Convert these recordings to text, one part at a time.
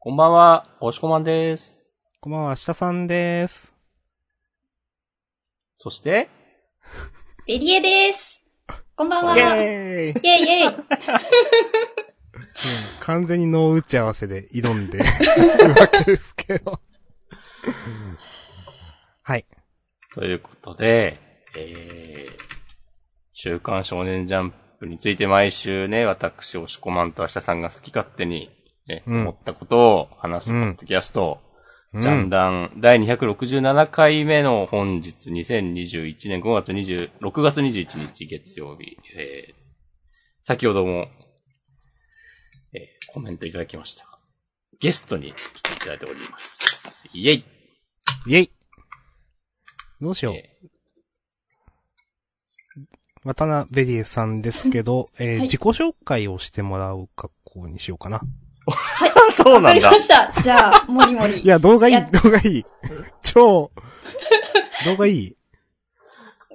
こんばんは、おしこまんです。こんばんは、下さんです。そして、ベリエです。こんばんは。イイェェーイイイェイ。完全にノー打ち合わせで挑んで るわけですけど。はい。ということで、えー、週刊少年ジャンプについて毎週ね、私、おしこまんと明日さんが好き勝手に、ね、うん。思ったことを話すポッドキャスト、うん。ジャンダン。第267回目の本日2021年5月20、6月21日月曜日、えー、先ほども、えー、コメントいただきました。が。ゲストに来ていただいております。イェイ。イェイ。どうしよう。え渡辺リエさんですけど、えーはい。自己紹介をしてもらう格好にしようかな。ー そうわかなんだりま。した。じゃあ、もりもり。いや、動画いい、や動画いい。超、動画いい。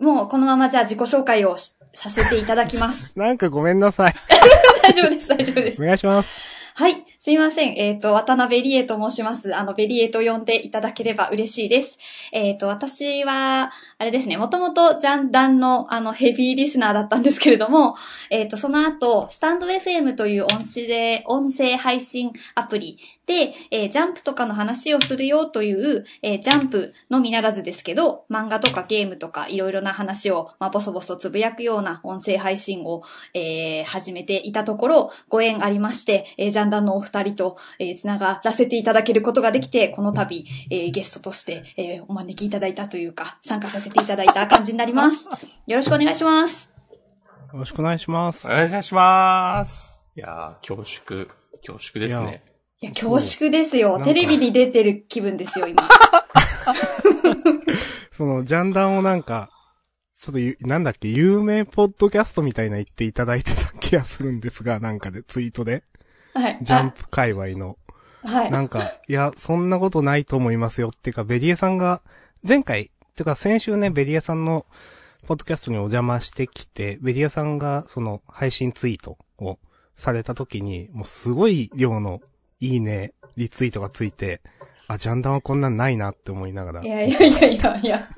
もうこのままじゃあ自己紹介をしさせていただきます。なんかごめんなさい。大丈夫です、大丈夫でおす。願いします。はい。すいません。えっ、と、渡辺理恵と申します。あの、ベリエと呼んでいただければ嬉しいです。えっ、と、私は、あれですね、もともとジャンダンの、あの、ヘビーリスナーだったんですけれども、えっ、と、その後、スタンド FM という音声、音声配信アプリで、えージャンプとかの話をするよという、えージャンプのみならずですけど、漫画とかゲームとかいろいろな話を、まあ、ボソボソつぶやくような音声配信を、えー始めていたところ、ご縁ありまして、えージャンダンのお二人と、えーつながらせていただけることができて、この度、えーゲストとして、えーお招きいただいたというか、参加させていただいた感じになります。よろしくお願いします。よろしくお願いしますお。願いします。いやー、恐縮、恐縮ですね。いや、恐縮ですよ。テレビに出てる気分ですよ、今。その、ジャンダンをなんか、ちょっとゆ、なんだっけ、有名ポッドキャストみたいな言っていただいてた気がするんですが、なんかで、ツイートで。はい。ジャンプ界隈の。あはい。なんか、いや、そんなことないと思いますよ。っていうか、ベリエさんが、前回、っていうか先週ね、ベリエさんの、ポッドキャストにお邪魔してきて、ベリエさんが、その、配信ツイートをされた時に、もうすごい量の、いいね、リツイートがついて、あ、ジャンダンはこんなんないなって思いながら。いやいやいやいやいや。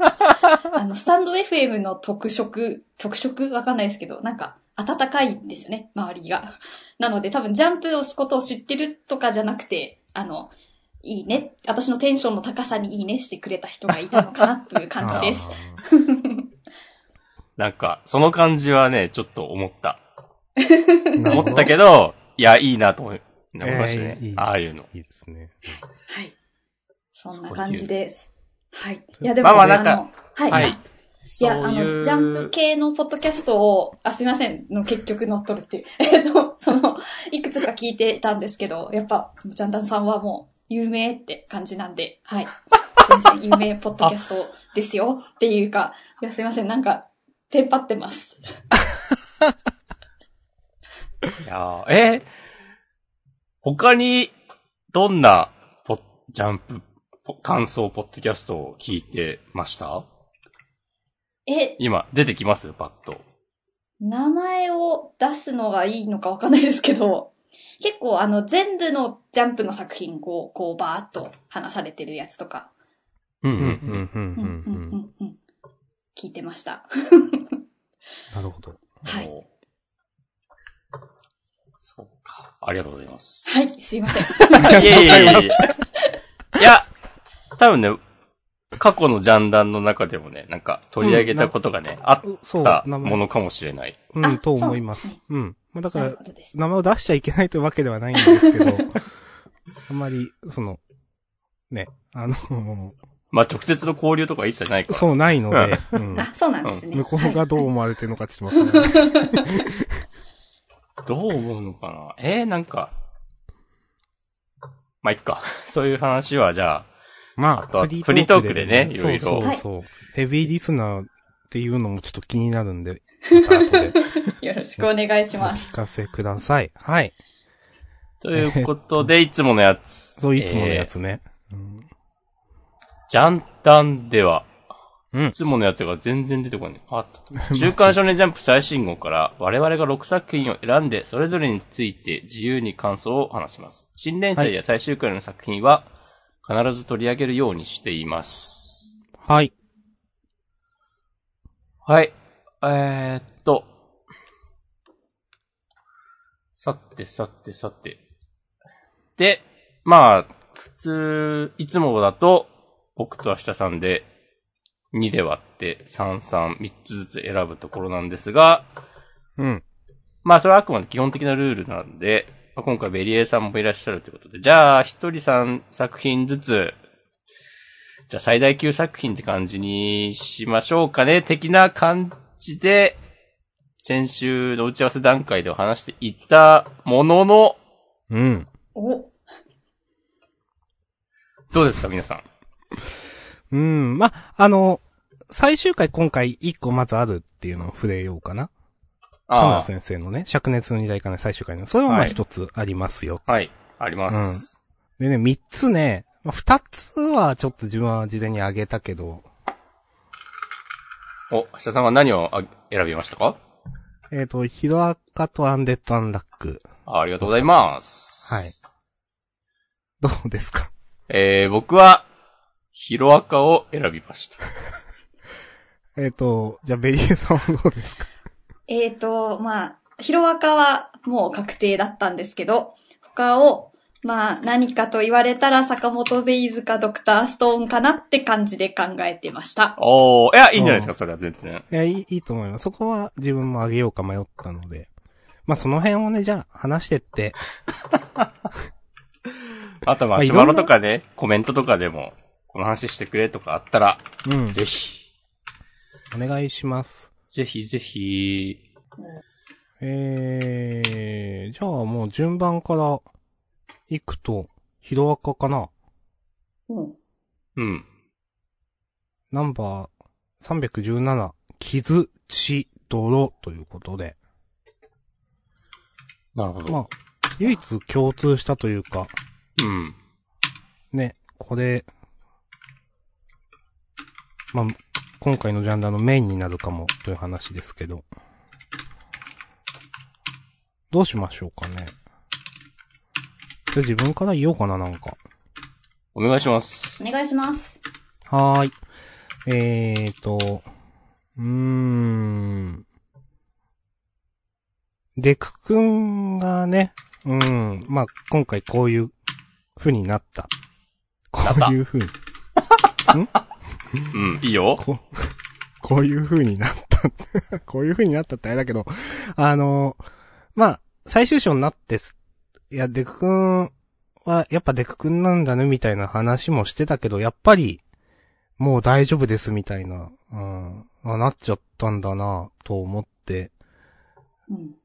あの、スタンド FM の特色、特色？わかんないですけど、なんか、暖かいんですよね、周りが。なので、多分、ジャンプの仕事を知ってるとかじゃなくて、あの、いいね、私のテンションの高さにいいねしてくれた人がいたのかな、という感じです。なんか、その感じはね、ちょっと思った。思ったけど、いや、いいなと思い思いましたね。えーいいああいうの。いいですね。はい。そんな感じです。はい。いや、でも、まあまあの、はい。はい。いや、あの、ジャンプ系のポッドキャストを、あ、すいません、の結局乗っ取るっていう。えっと、その、いくつか聞いてたんですけど、やっぱ、ジャンダンさんはもう、有名って感じなんで、はい。全然有名ポッドキャストですよっていうか、いや、すいません、なんか、テンパってます。いやーえー他に、どんな、ポッ、ジャンプ、ポ感想ポッドキャストを聞いてました？え、今、出てきます？パッと。名前を出すのがいいのかわかんないですけど、結構あの全部のジャンプの作品をこうバーっと話されてるやつとか、うんうん、うん、うん、うんうんうんうん。うんうん聞いてました。なるほど。はい。おそうか。ありがとうございます。はい、すいません。いやいやいやいや。いや、多分ね、過去のジャンダンの中でもね、なんか取り上げたことがね、あっそう、たものかもしれない。うん、あと思いますそうん。まあだから。名前を出しちゃいけないというわけではないんですけど、あんまり、その、ね、あの、まあ、直接の交流とか一切ないから。そうないので、うんあ、そうなんですね。向こうがどう思われてるのかちょっとわかんない。どう思うのかな？えー、なんか。まあ、いっか。そういう話は、じゃあ、まあ、あフリートークでねいろいろそうそうそう。ヘビーリスナーっていうのもちょっと気になるんで、ま でよろしくお願いしおます。聞かせください。はい。ということで、いつものやつ。そう、いつものやえーつね。うんジャンダンでは、うんいつものやつが全然出てこない。あった。週刊少年ジャンプ最新号から我々が6作品を選んで、それぞれについて自由に感想を話します。新連載や最終回の作品は必ず取り上げるようにしています。はい。はい。えー、っと。さて、さて、さて。で、まあ、普通、いつもだと、僕と明日さんで、2で割って、3、3、3つずつ選ぶところなんですが、うん。まあ、それはあくまで基本的なルールなんで、まあ今回ベリエさんもいらっしゃるということで、じゃあ、一人3作品ずつ、じゃあ最大級作品って感じにしましょうかね、的な感じで、先週の打ち合わせ段階では話していったものの、うん。お、どうですか、皆さん？うん。ま、あの、最終回今回一個まずあるっていうのを触れようかな。田村あ先生のね、灼熱の二代かの最終回の。それはまあはい一つありますよ。あ、はい、あります。でね、三つね、まあ二つはちょっと自分は事前にあげたけど、お、明日さんは何をあ選びましたか？えっ、と、ヒロアカとアンデッドアンラック。あありがとうございます。はい。どうですか？えー、僕は、ヒロアカを選びました。えっ、と、じゃあベリエさんはどうですか？えーと、まあ、ヒロアカはもう確定だったんですけど、他を、まあ、何かと言われたら坂本デイズかドクターストーンかなって感じで考えてました。おー、いや、いいんじゃないですか、それは全然。いや、いい、いいと思います。そこは自分もあげようか迷ったので。まあ、その辺をね、じゃあ話してって。あとまあ、まあいろんなシマロとかね、コメントとかでも、この話してくれとかあったら、うん。ぜひ、お願いします。ぜひぜひ、えー、じゃあもう順番から行くと、ヒロアカかな？うん。うん。ナンバー317、傷、血、泥ということで。なるほど。まあ、唯一共通したというか、うん。ね、これ、まあ、今回のジャンダーのメインになるかもという話ですけど。どうしましょうかね。じゃあ自分から言おうかな、なんか。お願いします。お願いします。はーい。えーと、うーん。デク君がね、うん、まあ、今回こういう風になった。こういう風に、うん、いいよ。こう、こういう風になった。こういう風になったってあれだけど、あの、まあ、最終章になってす、いや、デク君は、やっぱデク君なんだね、みたいな話もしてたけど、やっぱり、もう大丈夫です、みたいな、うん、あなっちゃったんだな、と思って、うん。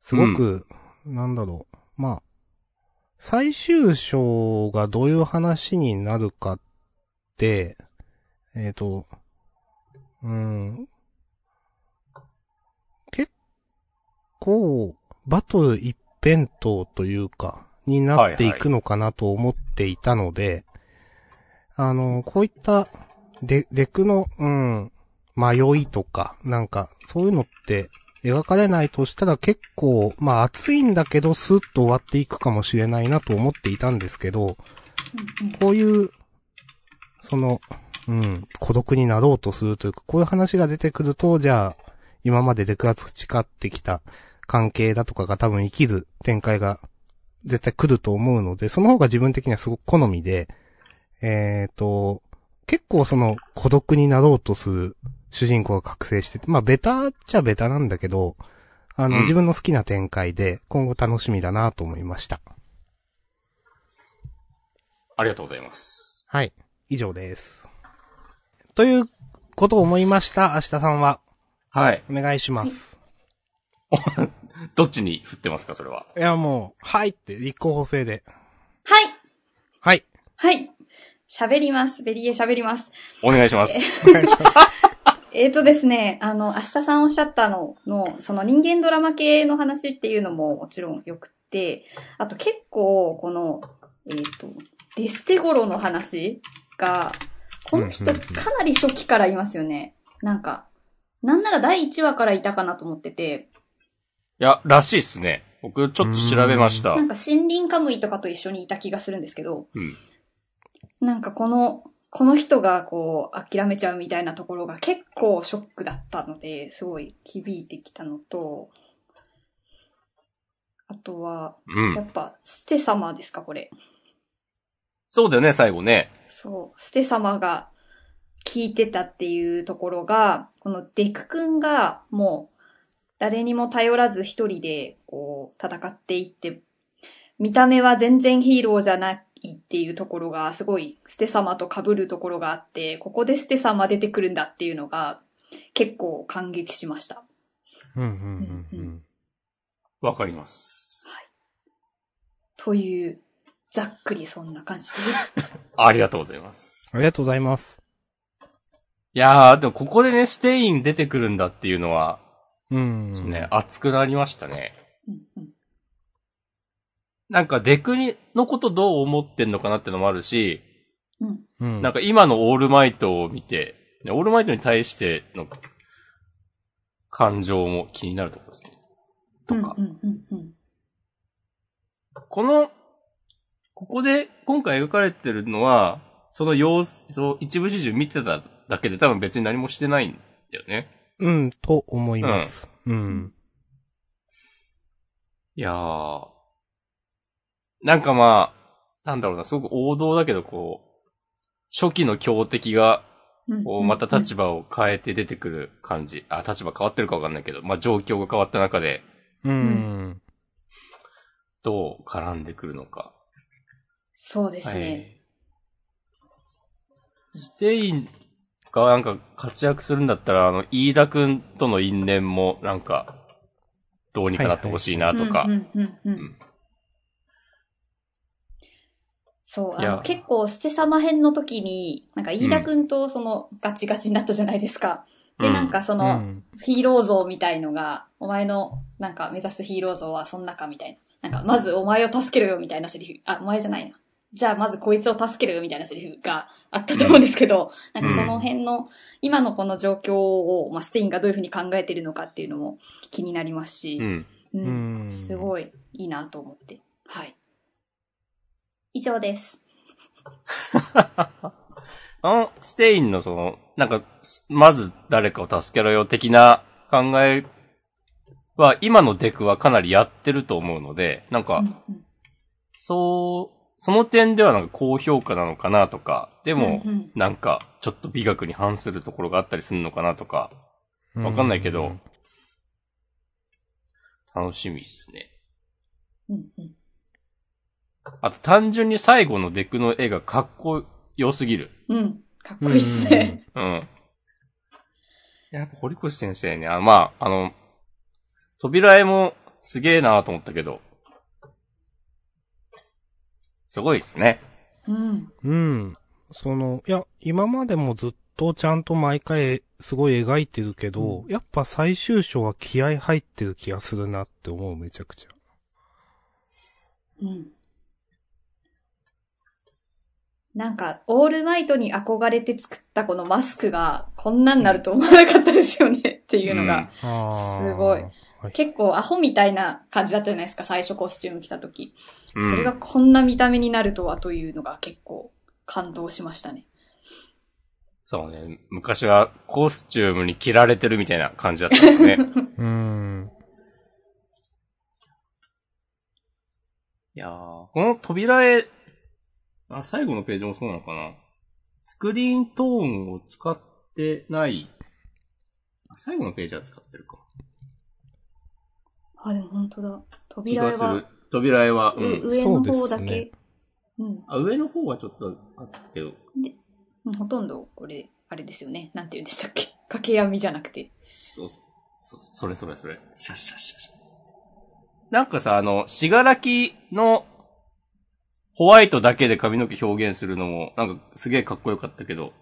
すごく、なんだろう、まあ、最終章がどういう話になるかって、えっ、と、うん、結構、バトル一辺倒というか、になっていくのかなと思っていたので、あの、こういった、デ、デクの、うん、迷いとか、なんか、そういうのって、描かれないとしたら結構、まあ熱いんだけど、スッと終わっていくかもしれないなと思っていたんですけど、こういう、その、うん、孤独になろうとするというか、こういう話が出てくると、じゃあ、今までデクが培ってきた関係だとかが多分生きる展開が絶対来ると思うので、その方が自分的にはすごく好みで、えっ、と、結構その孤独になろうとする主人公が覚醒してて、まあベタっちゃベタなんだけど、あの、うん自分の好きな展開で今後楽しみだなと思いました。ありがとうございます。はい。以上です。ということを思いました、明日さんは。はい。お願いします。どっちに振ってますか、それは？いや、もう、はいって立候補制で。はいはい。はい喋ります。ベリエ喋ります。お願いします。お願いします。えーとですね、あの、明日さんおっしゃったのの、その人間ドラマ系の話っていうのももちろん良くって、あと結構、この、えっ、と、デステゴロの話が、この人かなり初期からいますよね。なんか、なんなら第1話からいたかなと思ってて、いや、らしいっすね。僕ちょっと調べました。なんか森林カムイとかと一緒にいた気がするんですけど、うん。なんかこの、この人がこう諦めちゃうみたいなところが結構ショックだったので、すごい響いてきたのと、あとは、うん。やっぱ、ステ様ですか、これ。そうだよね、最後ね。そう、ステ様が聞いてたっていうところが、このデク君がもう誰にも頼らず一人でこう戦っていって、見た目は全然ヒーローじゃないっていうところがすごいステ様と被るところがあって、ここでステ様出てくるんだっていうのが結構感激しました。うんうんうんうん。わかります。という、ざっくりそんな感じです。ありがとうございます。ありがとうございます。いやー、でもここでね、ステイン出てくるんだっていうのは、うん。ね、熱くなりましたね。うんうんなんかデクにのことどう思ってんのかなってのもあるし、うんうん。なんか今のオールマイトを見て、ねオールマイトに対しての感情も気になるところですね。とか。うんうんうんうんこの、ここで今回描かれてるのは、その様子、そう一部始終見てただけで多分別に何もしてないんだよね。うん、と思います。うん。いやー。なんかまあ、なんだろうな、すごく王道だけどこう、初期の強敵が、うんこうまた立場を変えて出てくる感じ。あ、立場変わってるかわかんないけど、まあ状況が変わった中で、うん。どう絡んでくるのか。そうですはね。い。ステインがなんか活躍するんだったら、あの、飯田くんとの因縁もなんか、どうにかなってほしいなとかそう、あの、結構、ステ様編の時に、なんか、飯田くんとその、ガチガチになったじゃないですか。で、うんなんかそうの、ん。ヒーロー像みたいのが、お前の、なんか、目指すヒーロー像はそんなかみたいな。なんか、まずお前を助けろよみたいなセリフ。あ、お前じゃないな。じゃあ、まずこいつを助けろよみたいなセリフがあったと思うんですけど、なんかその辺の、今のこの状況を、まあ、ステインがどういうふうに考えてるのかっていうのも気になりますし、うん。ううんん、すごいいいなと思って。はい。以上です。あの、ステインのその、なんか、まず誰かを助けろよ的な考えは、今のデクはかなりやってると思うので、なんか、うんうんそう、その点ではなんか高評価なのかなとか、でもなんか、ちょっと美学に反するところがあったりするのかなとか、わかんないけど、楽しみですね。うんうんあと単純に最後のデクの絵がかっこよすぎる。うん。かっこいいっすね。うん。やっぱ堀越先生ね、あまあ、あの、扉絵もすげえなと思ったけど、すごいっすね。うん。うん。その、いや、今までもずっとちゃんと毎回すごい描いてるけど、やっぱ最終章は気合入ってる気がするなって思う、めちゃくちゃ。うん。なんか、オールマイトに憧れて作ったこのマスクが、こんなんなると思わなかったですよねっていうのが、すごいはい。結構アホみたいな感じだったじゃないですか、最初コスチューム着た時。うん。それがこんな見た目になるとはというのが結構感動しましたね。そうね。昔はコスチュームに着られてるみたいな感じだったんだね。うん。いやーこの扉絵、あ、最後のページもそうなのかなスクリーントーンを使ってない。あ最後のページは使ってるか。あ、でも本当だ。気扉絵は。扉絵は、う上ん。上の方だけね。うん。あ、上の方はちょっとあったけど。うんほとんど、これ、あれですよね。なんて言うんでしたっけ？掛け網じゃなくて。そうそう。そうそれそれそれ。シャッシャッシャッシャッ。なんかさ、あの、しがらきのホワイトだけで髪の毛表現するのも、なんかすげえかっこよかったけど、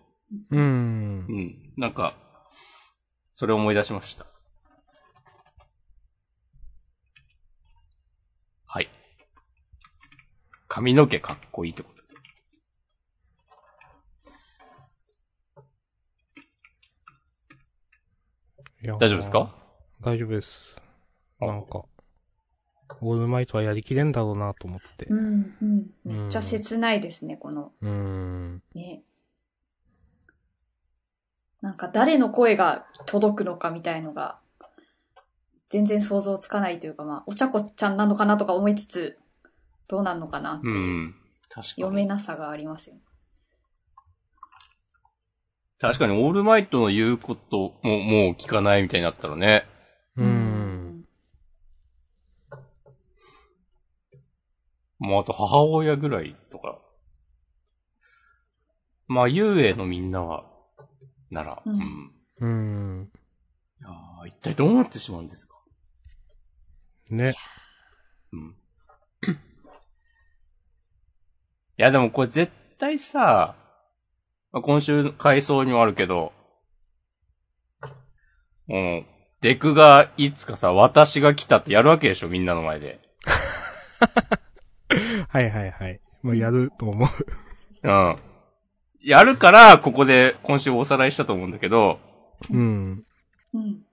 うんう。ん。なんか、それ思い出しました。髪の毛かっこいいってこと大丈夫ですか？大丈夫です。なんか、オールマイトはやりきれんだろうなと思って。うん、うん。めっちゃ切ないですね、この。うん。ね。なんか誰の声が届くのかみたいのが、全然想像つかないというか、まあ、お茶子ちゃんなのかなとか思いつつ、どうなんのかなってういう、ん。確か読めに。なさがありますよ。確かにオールマイトの言うことももう聞かないみたいになったらね。うーん。もうあと母親ぐらいとか。まあ、遊泳のみんなは、なら、う。うんんうーん。いやー一体どうなってしまうんですか？ね。うん。いや、でもこれ絶対さ、まあ、今週回想にもあるけど、もう、デクがいつかさ、私が来たってやるわけでしょ、みんなの前で。はいはいはい。まあ、やると思う。うん。やるから、ここで今週おさらいしたと思うんだけど、うん。うん。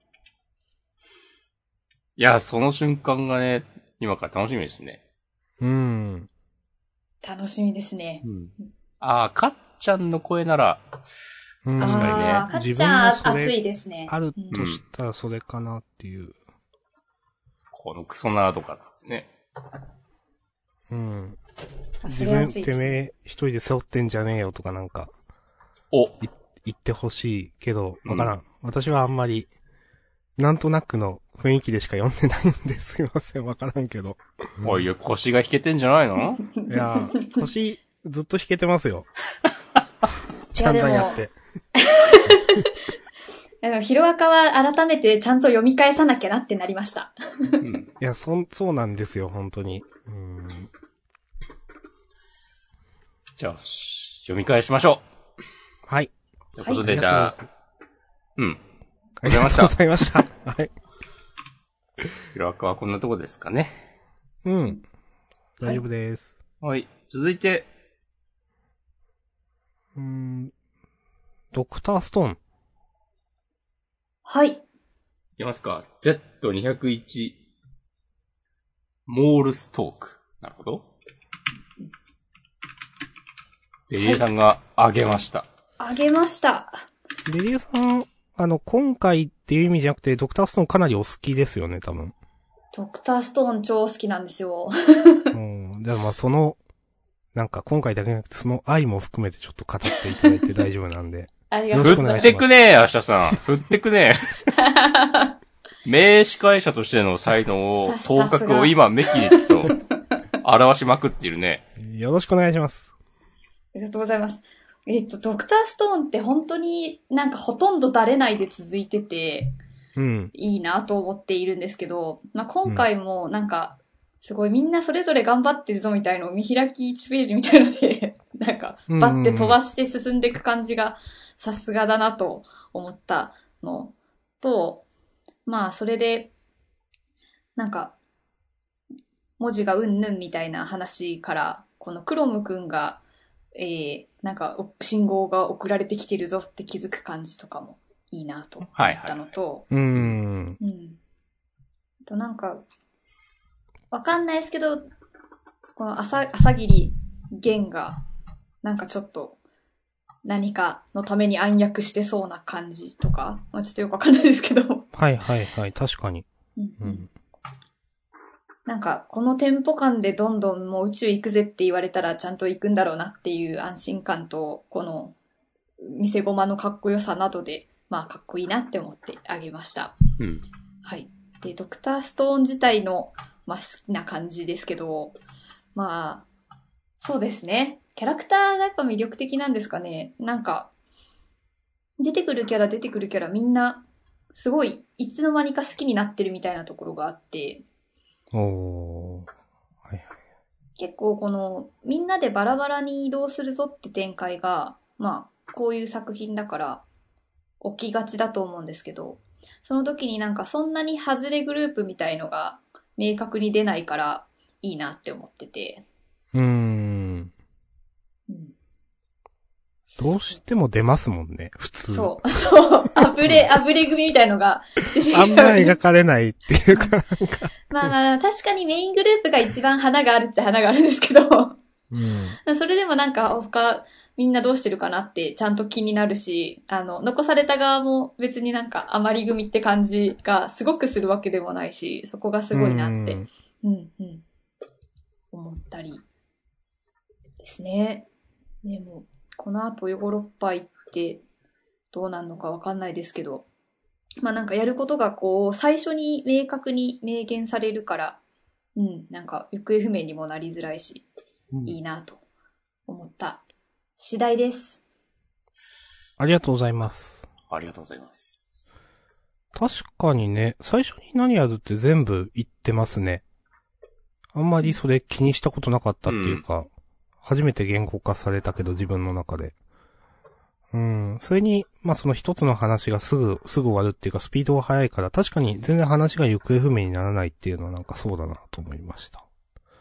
いや、その瞬間がね、今から楽しみですね。うん。楽しみですね。うん。ああ、かっちゃんの声なら、うん確かにねあーかっ自ちゃん分もそれ熱いですね。あるうんとしたらそれかなっていう。このクソナーとかっつってね。うん。自分。てめえ一人で背負ってんじゃねえよとかなんかお、言ってほしいけど、わからん,、私はあんまり、なんとなくの雰囲気でしか読んでないんですいません、わからんけど。おい、腰が引けてんじゃないの？いや、腰、ずっと弾けてますよ。ちゃんいやでもとやって。でも、ヒロアカは改めてちゃんと読み返さなきゃなってなりました。うん。いや、そん、そうなんですよ、本当に。うん。じゃあ、し読み返しましょはい。う。ということで、はいじゃあ、うん。ありがとうございました。はい。ヒロアカはこんなとこですかね。うん。大丈夫です。はい。続いて、うん。ドクターストーン。はい。いきますか。Z201、モールストーク。なるほど。ベリエさんがあげました。あげました。ベリエさん、あの、今回っていう意味じゃなくて、ドクターストーンかなりお好きですよね、多分。ドクターストーン超好きなんですよ。うん。じゃあまあその、なんか今回だけじゃなくて、その愛も含めてちょっと語っていただいて大丈夫なんで。ありがとうございます。振ってくねえ、明日さん。振ってくねえ。名司会者としての才能を、さ頭角を今、めきめきと、表しまくっているね。よろしくお願いします。ありがとうございます。えっと、ドクターストーンって本当になんかほとんどだれないで続いてて、うん。いいなと思っているんですけど、まあ、今回もなんか、すごいみんなそれぞれ頑張ってるぞみたいのを見開き1ページみたいので、なんか、バッて飛ばして進んでいく感じがさすがだなと思ったのと、まあそれで、なんか、文字がうんぬんみたいな話から、このクロムくんが、えー、なんかお信号が送られてきてるぞって気づく感じとかもいいなと思ったのと、うーん。うん。あとなんか、わかんないですけど、この朝、朝霧玄が、なんかちょっと、何かのために暗躍してそうな感じとか、まあちょっとよくわかんないですけど、はいはいはい、確かに。うんうんうん。なんか、このテンポ感でどんどんもう宇宙行くぜって言われたらちゃんと行くんだろうなっていう安心感と、この、見せ駒のかっこよさなどで、まあかっこいいなって思ってあげました。うん。はい。で、ドクターストーン自体の、まあ、好きな感じですけど、まあ、そうですね。キャラクターがやっぱ魅力的なんですかね。なんか、出てくるキャラ出てくるキャラみんな、すごい、いつの間にか好きになってるみたいなところがあって、お。はいはい。結構この、みんなでバラバラに移動するぞって展開が、まあ、こういう作品だから、起きがちだと思うんですけど、その時になんかそんなに外れグループみたいのが明確に出ないからいいなって思ってて。うーん。うん。どうしても出ますもんね、普通。そう。そう。あぶれ、あぶれ組みたいのが出てきちゃう。あんま描かれないっていうか、なんか。まあまあ、確かにメイングループが一番花があるっちゃ花があるんですけど、うん。それでもなんか他みんなどうしてるかなってちゃんと気になるし、あの、残された側も別になんか余り組って感じがすごくするわけでもないし、そこがすごいなってうんうん、うん。思ったり。ですね。でも、この後ヨーロッパ行ってどうなんのかわかんないですけど、まあなんかやることがこう、最初に明確に明言されるから、うん、なんか行方不明にもなりづらいし、いいなと思った次第です。ありがとうございます。ありがとうございます。確かにね、最初に何やるって全部言ってますね。あんまりそれ気にしたことなかったっていうか、初めて言語化されたけど自分の中で。うん。それに、まあその一つの話がすぐ、すぐ終わるっていうかスピードが速いから、確かに全然話が行方不明にならないっていうのはなんかそうだなと思いました。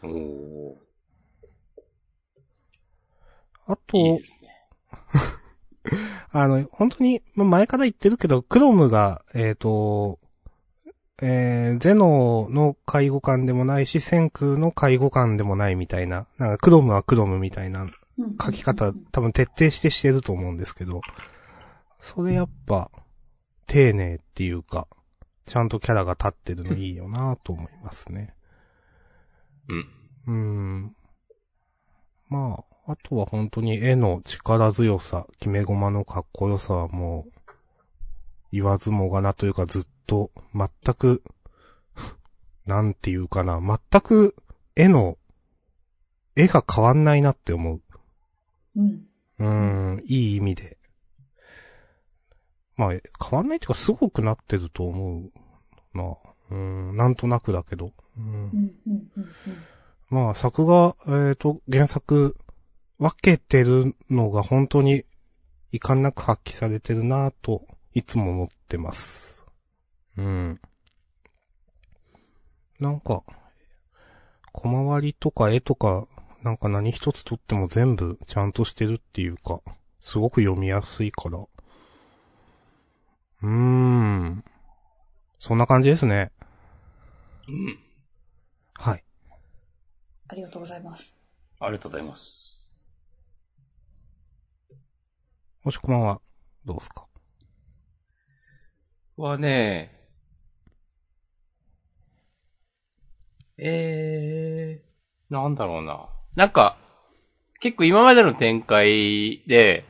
おー。あと、いいですね。あの、本当に、まあ前から言ってるけど、クロムが、えっ、と、えー、ゼノの介護官でもないし、センクの介護官でもないみたいな、なんかクロムはクロムみたいな書き方、多分徹底してしてると思うんですけど、それやっぱ、丁寧っていうか、ちゃんとキャラが立ってるのいいよなと思いますね。うん。うーん。まあ、あとは本当に絵の力強さ、決め駒のかっこよさはもう、言わずもがなというかずっと、全く、なんていうかな、全く絵の、絵が変わんないなって思う。うん。うーん、いい意味で。まあ、変わんないっていうか、すごくなってると思うな。うーん、なんとなくだけど。うんうん。うん。うん。まあ、作画、えっ、と、原作、分けてるのが本当に遺憾なく発揮されてるなぁと、いつも思ってます。うん。なんか、小回りとか絵とか、なんか何一つとっても全部ちゃんとしてるっていうか、すごく読みやすいから。うーん。そんな感じですね。うん。はい。ありがとうございます。ありがとうございます。もしこまんは、どうですか？はね、えー、なんだろうな。なんか、結構今までの展開で、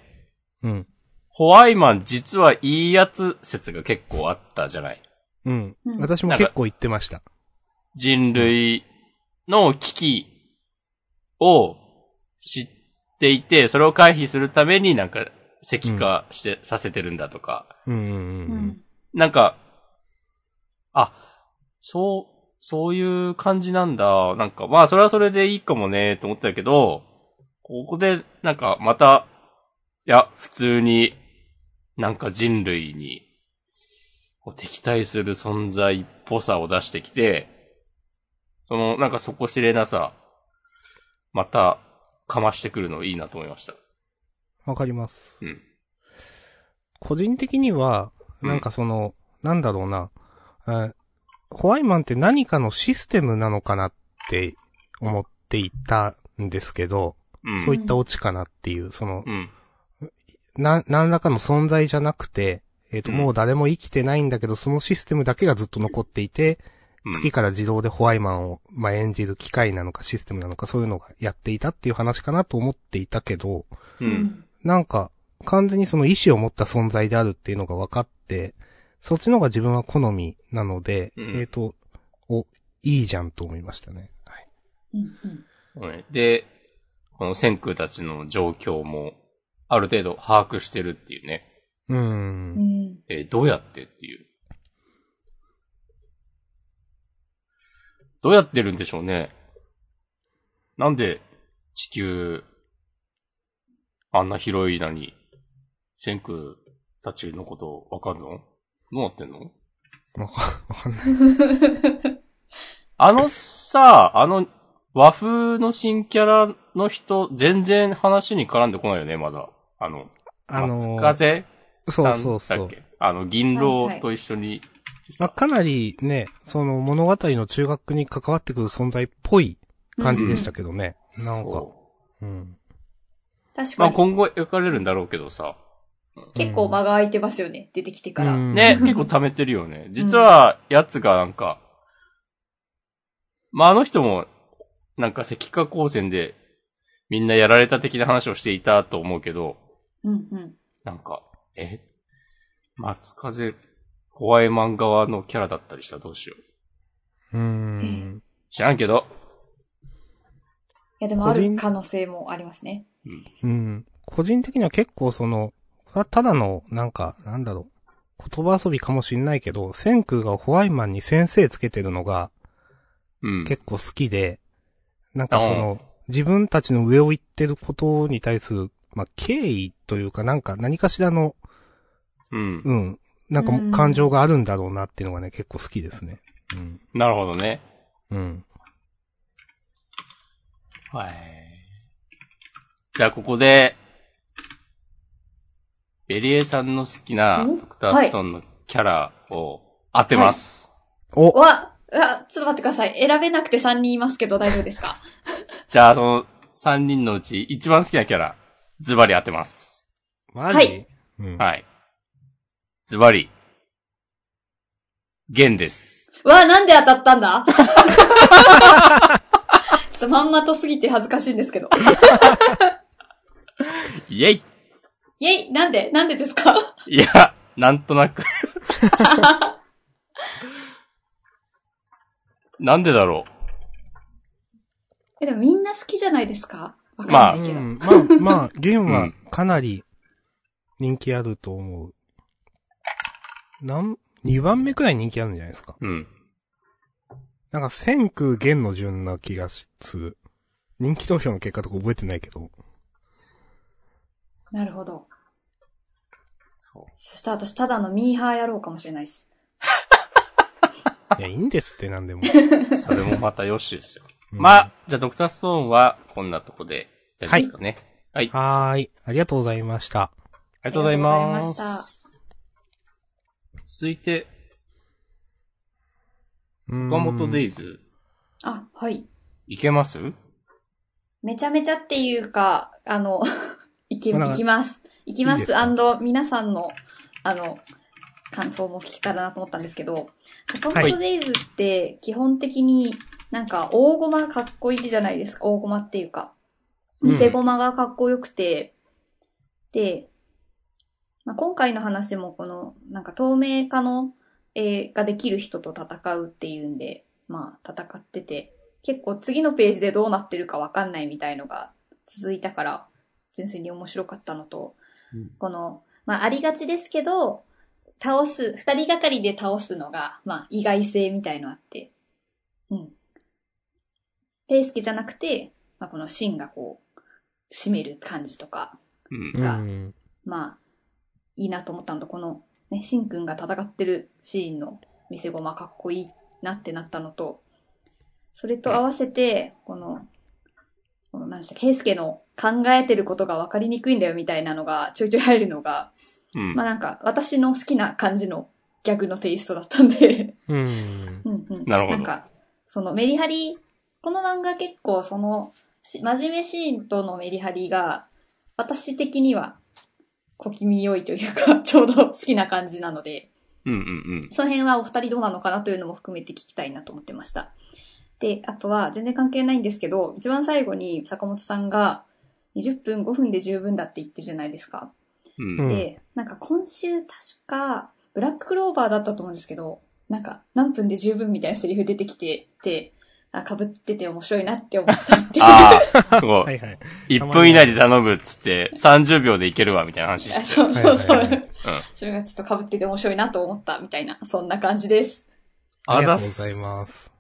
うん。ホワイマン実はいいやつ説が結構あったじゃない？うんうん。私も結構言ってました。人類の危機を知っていて、それを回避するためになんか石化して、させてるんだとか。うんうんううんん。なんか、あ、そう、そういう感じなんだ。なんか、まあ、それはそれでいいかもね、と思ってたけど、ここで、なんか、また、いや、普通に、なんか人類に、敵対する存在っぽさを出してきて、その、なんか底知れなさ、また、かましてくるのいいなと思いました。わかります。うん。個人的には、うんなんかその、なんだろうな、あホワイマンって何かのシステムなのかなって思っていたんですけど、うん。そういったオチかなっていう、その、うん。な、何らかの存在じゃなくて、えっ、と、うんもう誰も生きてないんだけど、そのシステムだけがずっと残っていて、うん月から自動でホワイマンを、まあ、演じる機械なのかシステムなのかそういうのがやっていたっていう話かなと思っていたけど、う。。うんなんか、完全にその意志を持った存在であるっていうのが分かって、そっちの方が自分は好みなので、うんえっ、と、お、いいじゃんと思いましたね。はい。うん。はいで、この先空たちの状況も、ある程度把握してるっていうね。うー。うんん。えーどうやってっていう。どうやってるんでしょうね。なんで、地球、あんな広いのに、先空たちのことわかるの？どうなってんの？わかわかんない。あのさ、あの、和風の新キャラの人、全然話に絡んでこないよね、まだ。あの、あの松風？そうそうそう。だっけ？あの、銀狼と一緒に、まあ、かなりね、その物語の中学に関わってくる存在っぽい感じでしたけどね。なんか、そううん。まあ確かに。今後描かれるんだろうけどさ。結構間が空いてますよね。出てきてから。うんね、結構溜めてるよね。実は、やつがなんか、まああの人も、なんか石化光線で、みんなやられた的な話をしていたと思うけど、うんうん。なんか、え？松風、怖い漫画側のキャラだったりしたらどうしよう。うん。知らんけど。いや、でもある可能性もありますね。うん。個人的には結構その、これはただの、なんか、なんだろう。言葉遊びかもしんないけど、千空がホワイマンに先生つけてるのがうん。結構好きで、なんかその、自分たちの上を行ってることに対する、まあ、敬意というかなんか何かしらの、うん。うん、なんかもうん感情があるんだろうなっていうのがね、結構好きですね。うん。なるほどね。うん。はい。じゃあここで、ベリエさんの好きなん？ドクターストーンのキャラを当てます。おわ、うわ、ちょっと待ってください。選べなくて3人いますけど大丈夫ですか？じゃあその3人のうち一番好きなキャラ、ズバリ当てます。マジ？はい。うん。はい。ズバリ、ゲンです。わ、なんで当たったんだ？ちょっとまんまとすぎて恥ずかしいんですけど。イェイイェイなんでなんでですか？いや、なんとなく。なんでだろえ、でもみんな好きじゃないですか？わかんまあないけど。うん、まあ、まあ、ゲームはかなり人気あると思う。なん、2番目くらい人気あるんじゃないですか？う。うん。なんか、千空玄の順な気がする。人気投票の結果とか覚えてないけど。なるほど。そうそしたら私ただのミーハーやろうかもしれないです。いや、いいんですって、なんでも。それもまたよしですよ。うんまあ、じゃあドクターストーンはこんなとこで、大丈夫ですかね。はい。はーい。ありがとうございました。ありがとうございまありがとうございます。続いて、うん岡本デイズ、あ、はい。いけます？めちゃめちゃっていうか、あの、いき、まあいきます。いきます。いいです皆さんの、あの、感想も聞けたらなと思ったんですけど、坂はい本デイズって基本的になんか大駒かっこいいじゃないですか。大駒っていうか。うん偽駒がかっこよくて、で、まあ、今回の話もこの、なんか透明化の、えーができる人と戦うっていうんで、まあ戦ってて、結構次のページでどうなってるかわかんないみたいのが続いたから、純粋に面白かったのと、うんこの、まあありがちですけど、倒す、二人がかりで倒すのが、まあ意外性みたいのあって、うん。ペイスケじゃなくて、まあこのシンがこう、締める感じとか、うん。うがん。まあ、いいなと思ったのと、この、ね、シンくんが戦ってるシーンの見せ駒かっこいいなってなったのと、それと合わせて、この、この何でしたっけ、ケイスケの考えてることが分かりにくいんだよみたいなのがちょいちょい入るのが、うんまあなんか私の好きな感じのギャグのテイストだったんで、うん。うんうん。なるほどなんか、そのメリハリ、この漫画結構その、し真面目シーンとのメリハリが、私的には小気味良いというか、ちょうど好きな感じなので、うんうんその辺はお二人どうなのかなというのも含めて聞きたいなと思ってました。で、あとは全然関係ないんですけど、一番最後に坂本さんが20分5分で十分だって言ってるじゃないですか。うん。うんで、なんか今週確か、ブラッククローバーだったと思うんですけど、なんか何分で十分みたいなセリフ出てきて、で、あ、被ってて面白いなって思ったっていう。ああ、こう、はいはい。1分以内で頼むっつって、30秒でいけるわ、みたいな話あしてそうそうそう。それがちょっと被ってて面白いなと思ったみたいな、そんな感じです。ありがとうございます。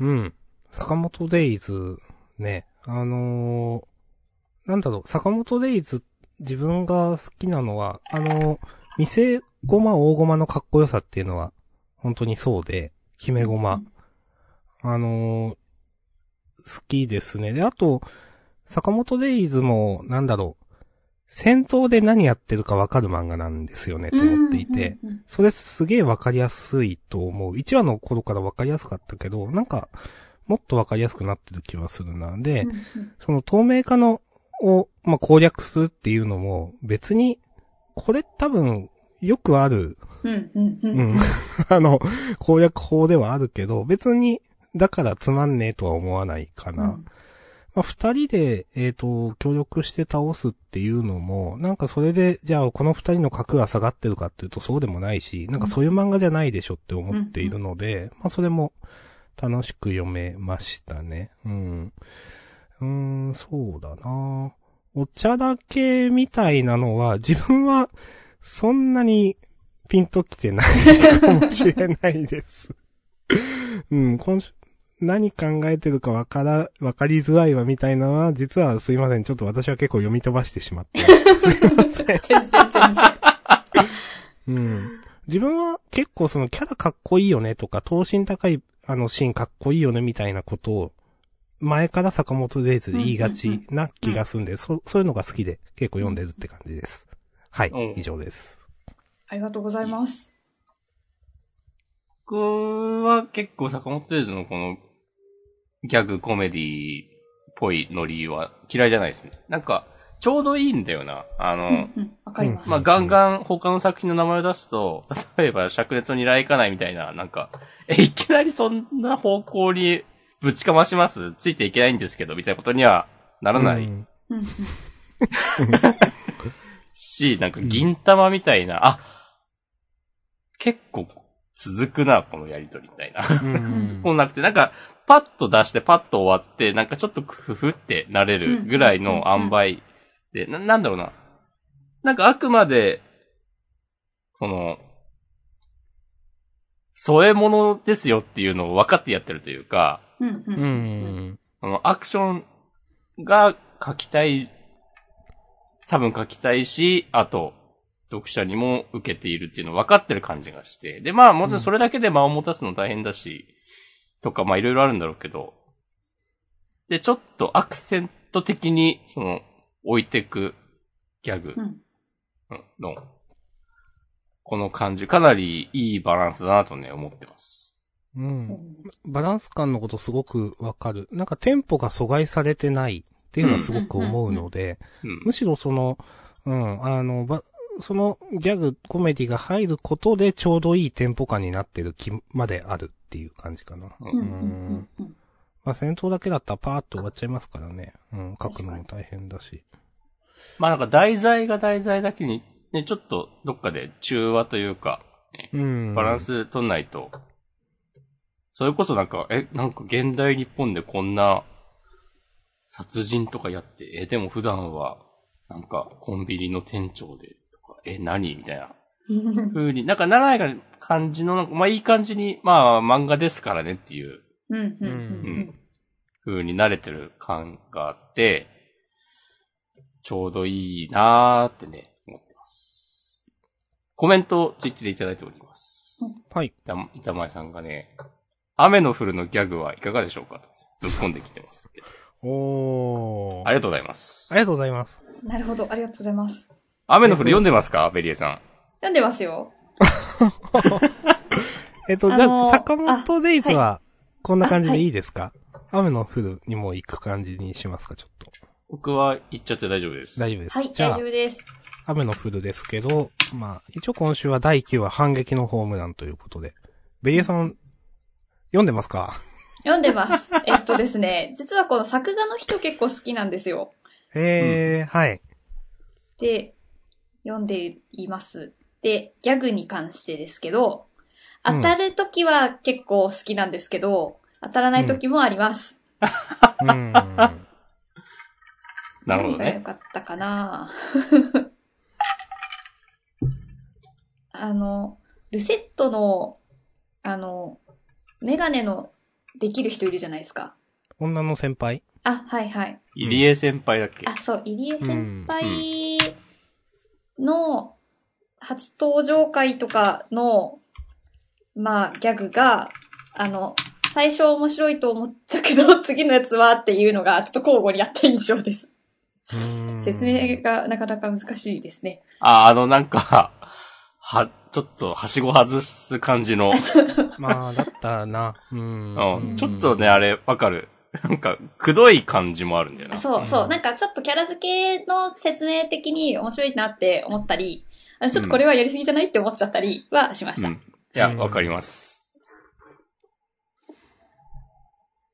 うん。坂本デイズ、ね。あのーなんだろう、坂本デイズ、自分が好きなのは、あのー、見ごま大ごまのかっこよさっていうのは、本当にそうで、決めごま。あのー好きですね。で、あと、坂本デイズも、なんだろう、戦闘で何やってるかわかる漫画なんですよね、と思っていて、うんうんうんそれすげえわかりやすいと思う。1話の頃からわかりやすかったけど、なんか、もっとわかりやすくなってる気はするな。で、うんうんその透明化の、を、まあ、攻略するっていうのも、別に、これ多分、よくある、うんうんううんん、あの、攻略法ではあるけど、別に、だからつまんねえとは思わないかな。うんまあ、二人で、えっ、と、協力して倒すっていうのも、なんかそれで、じゃあこの二人の格が下がってるかっていうとそうでもないし、なんかそういう漫画じゃないでしょって思っているので、まあそれも楽しく読めましたね。うん。うーん、そうだなお茶だけみたいなのは、自分は、そんなにピンときてないかもしれないです。うん、今週、何考えてるかわから、わかりづらいわみたいなのは、実はすいません。ちょっと私は結構読み飛ばしてしまって。すいません。全然全然。うん。自分は結構そのキャラかっこいいよねとか、等身高いあのシーンかっこいいよねみたいなことを、前から坂本デイズで言いがちな気がするんで、そそういうのが好きで結構読んでるって感じです。はいうん、以上です。ありがとうございます。僕は結構坂本デイズのこのギャグコメディっぽいノリは嫌いじゃないですね。なんか、ちょうどいいんだよな。あの、うんうん。わかります。まあ、ガンガン他の作品の名前を出すと、例えば、灼熱の二来かないみたいな、なんか、え、いきなりそんな方向にぶちかまします？ついていけないんですけど、みたいなことにはならないうんし、なんか銀玉みたいな、あ、結構続くな、このやりとりみたいな。うん こうなくて、なんか、パッと出してパッと終わって、なんかちょっとふふってなれるぐらいの塩梅で、な、なんだろうな。なんかあくまで、この、添え物ですよっていうのを分かってやってるというか、うんうんう。ん。あの、アクションが書きたい、多分書きたいし、あと、読者にも受けているっていうの分かってる感じがして。で、まあ、もちろんそれだけで間を持たすの大変だし、とか、まあ、いろいろあるんだろうけど、で、ちょっとアクセント的に、その、置いてくギャグうんうんの、この感じ、かなりいいバランスだなとね、思ってます。うん。バランス感のことすごくわかる。なんかテンポが阻害されてないっていうのはすごく思うので、うん。むしろその、うん、あの、ば、そのギャグ、コメディが入ることでちょうどいいテンポ感になってる気まであるっていう感じかな。うん。まあ戦闘だけだったらパーッと終わっちゃいますからね。うん、書くのも大変だし。まあなんか題材が題材だけに、ね、ちょっとどっかで中和というか、ねうん。バランス取んないと、それこそなんか、え、なんか現代日本でこんな殺人とかやって、え、でも普段はなんかコンビニの店長でえ、何？みたいな風に、なんかならない感じの、まあいい感じに、まあ漫画ですからねっていう、うんうんううに慣れてる感があって、ちょうどいいなーってね、思ってます。コメントをツイッチでいただいております。はい。板板前さんがね、雨の降るのギャグはいかがでしょうかと、ぶっ込んできてますけど。おー。ありがとうございますあ。りがとうございます。なるほど、ありがとうございます。雨の降る読んでますか？ベリエさん。読んでますよ。えっと、あのーじゃあ、坂本デイズあは、こんな感じでいいですか、雨の降るにも行く感じにしますか、ちょっと。僕は言っちゃって大丈夫です。大丈夫です。はい、じゃあ大丈、夫です。雨の降るですけど、まあ、一応今週は第9話反撃のホームランということで。ベリエさん、読んでますか？読んでます。えっとですね、実はこの作画の人結構好きなんですよ。へえ、はい。で、読んでいます。で、ギャグに関してですけど、当たるときは結構好きなんですけど、当たらないときもあります。うん。なるほどね。何が良かったかな あの、ルセットの、あの、メガネのできる人いるじゃないですか。女の先輩？あ、はいはい。入江先輩だっけ、あ、そう、入江先輩の初登場回とかの、まあ、ギャグが、あの、最初面白いと思ったけど、次のやつはっていうのが、ちょっと交互にやった印象です。説明がなかなか難しいですね。あ、あのなんか、は、ちょっと、はしご外す感じの、まあ、だったらな。うん。うん、ちょっとね、あれ、わかる。なんか、くどい感じもあるんだよな。そうそうう。なんかちょっとキャラ付けの説明的に面白いなって思ったり、あちょっとこれはやりすぎじゃないって思っちゃったりはしました。うん。いや、わかります。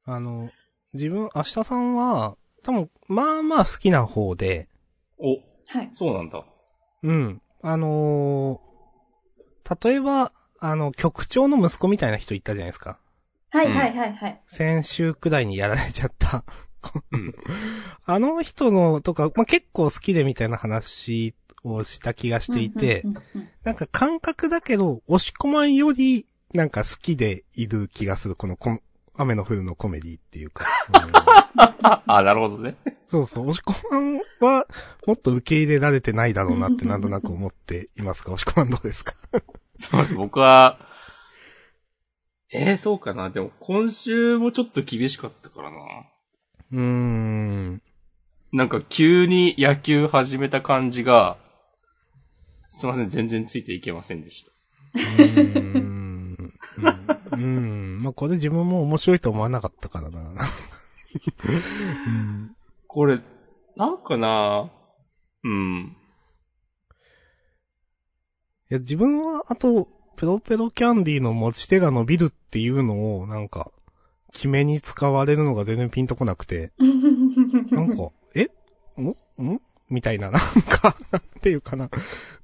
あの、自分、明日さんは、多分、まあまあ好きな方で、お、はい。そうなんだ。うん。あのー例えば、あの、局長の息子みたいな人いたじゃないですか。はいはいはいはい。先週くらいにやられちゃった。うん。あの人のとか、まあ、結構好きでみたいな話をした気がしていて、うんうんうんうんなんか感覚だけど、押し込まんより、なんか好きでいる気がする、このコ雨の降るのコメディっていうか。うんあ、あ、なるほどね。そうそう、押し込まんは、もっと受け入れられてないだろうなってなんとなく思っていますか押し込まんどうですか？そうです。僕は、えー、そうかな。でも、今週もちょっと厳しかったからな。うーん。なんか、急に野球始めた感じが、すいません、全然ついていけませんでした。うーん。うん。うん。まあ、これ自分も面白いと思わなかったからな。うん。これ、なんかなうん。いや、自分は、あと、ペロペロキャンディーの持ち手が伸びるっていうのを、なんか、決めに使われるのが全然ピンとこなくて、なんか、え？んんみたいな、なんか、なんていうかな。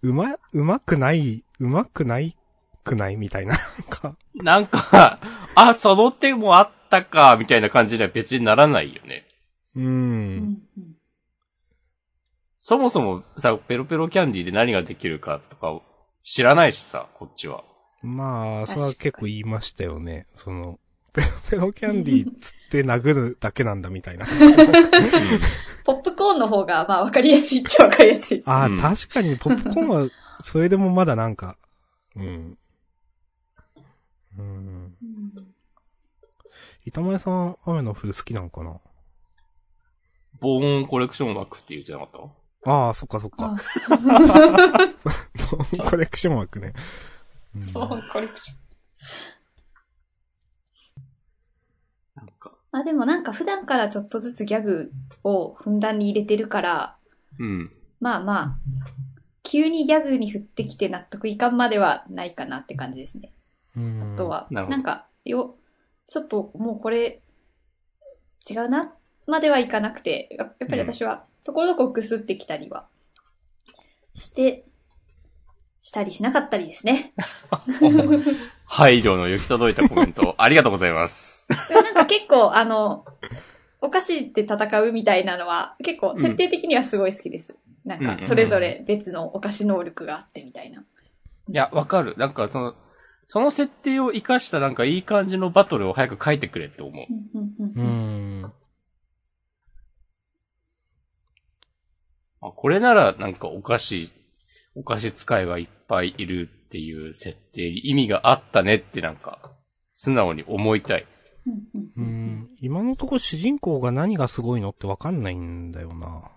うま、うまくない、うまくないくないみたいな、なんか。なんか、あ、その手もあったか、みたいな感じには別にならないよね。うー。うんんそもそもさ、ペロペロキャンディーで何ができるかとか知らないしさ、こっちは。まあ、それは結構言いましたよね。その、ペロペロキャンディーつって殴るだけなんだみたいな。ポップコーンの方が、まあ、わかりやすいっちゃわかりやすいです。ああ、うん確かにポップコーンは、それでもまだなんか、うん。うん。うん板前さん、雨の降る好きなのかな？ボーンコレクション枠って言ってなかった？ああ、そっかそっか。あ コレクション枠ね。うんコレクション。なんか、あ、でもなんか普段からちょっとずつギャグをふんだんに入れてるから、うん。まあまあ、急にギャグに振ってきて納得いかんまではないかなって感じですね。うんあとは、なんか、よ、ちょっともうこれ、違うな、まではいかなくて、ややっぱり私は、ところどころくすってきたりは、して、したりしなかったりですね。配慮の行き届いたコメント、ありがとうございます。でもなんか結構、あの、お菓子で戦うみたいなのは、結構設定的にはすごい好きです。なんか、それぞれ別のお菓子能力があってみたいな。いや、わかる。なんか、その、その設定を活かしたなんかいい感じのバトルを早く書いてくれって思う。うんうんうんううんん。あ、これならなんかお菓子、お菓子使いがいっぱいいるっていう設定に意味があったねってなんか、素直に思いたい。うん。今のところ主人公が何がすごいのってわかんないんだよな。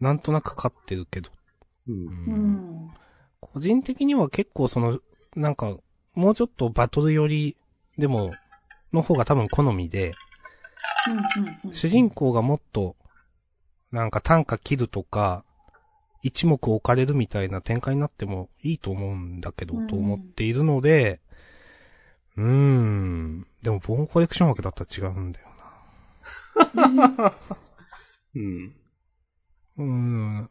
なんとなく勝ってるけど。う。うんうん個人的には結構その、なんか、もうちょっとバトル寄りでも、の方が多分好みで、うんうんうん主人公がもっと、なんか単価切るとか、一目置かれるみたいな展開になってもいいと思うんだけど、うんと思っているので、うーん。でも、ボーンコレクション枠だったら違うんだようん。な。うーん。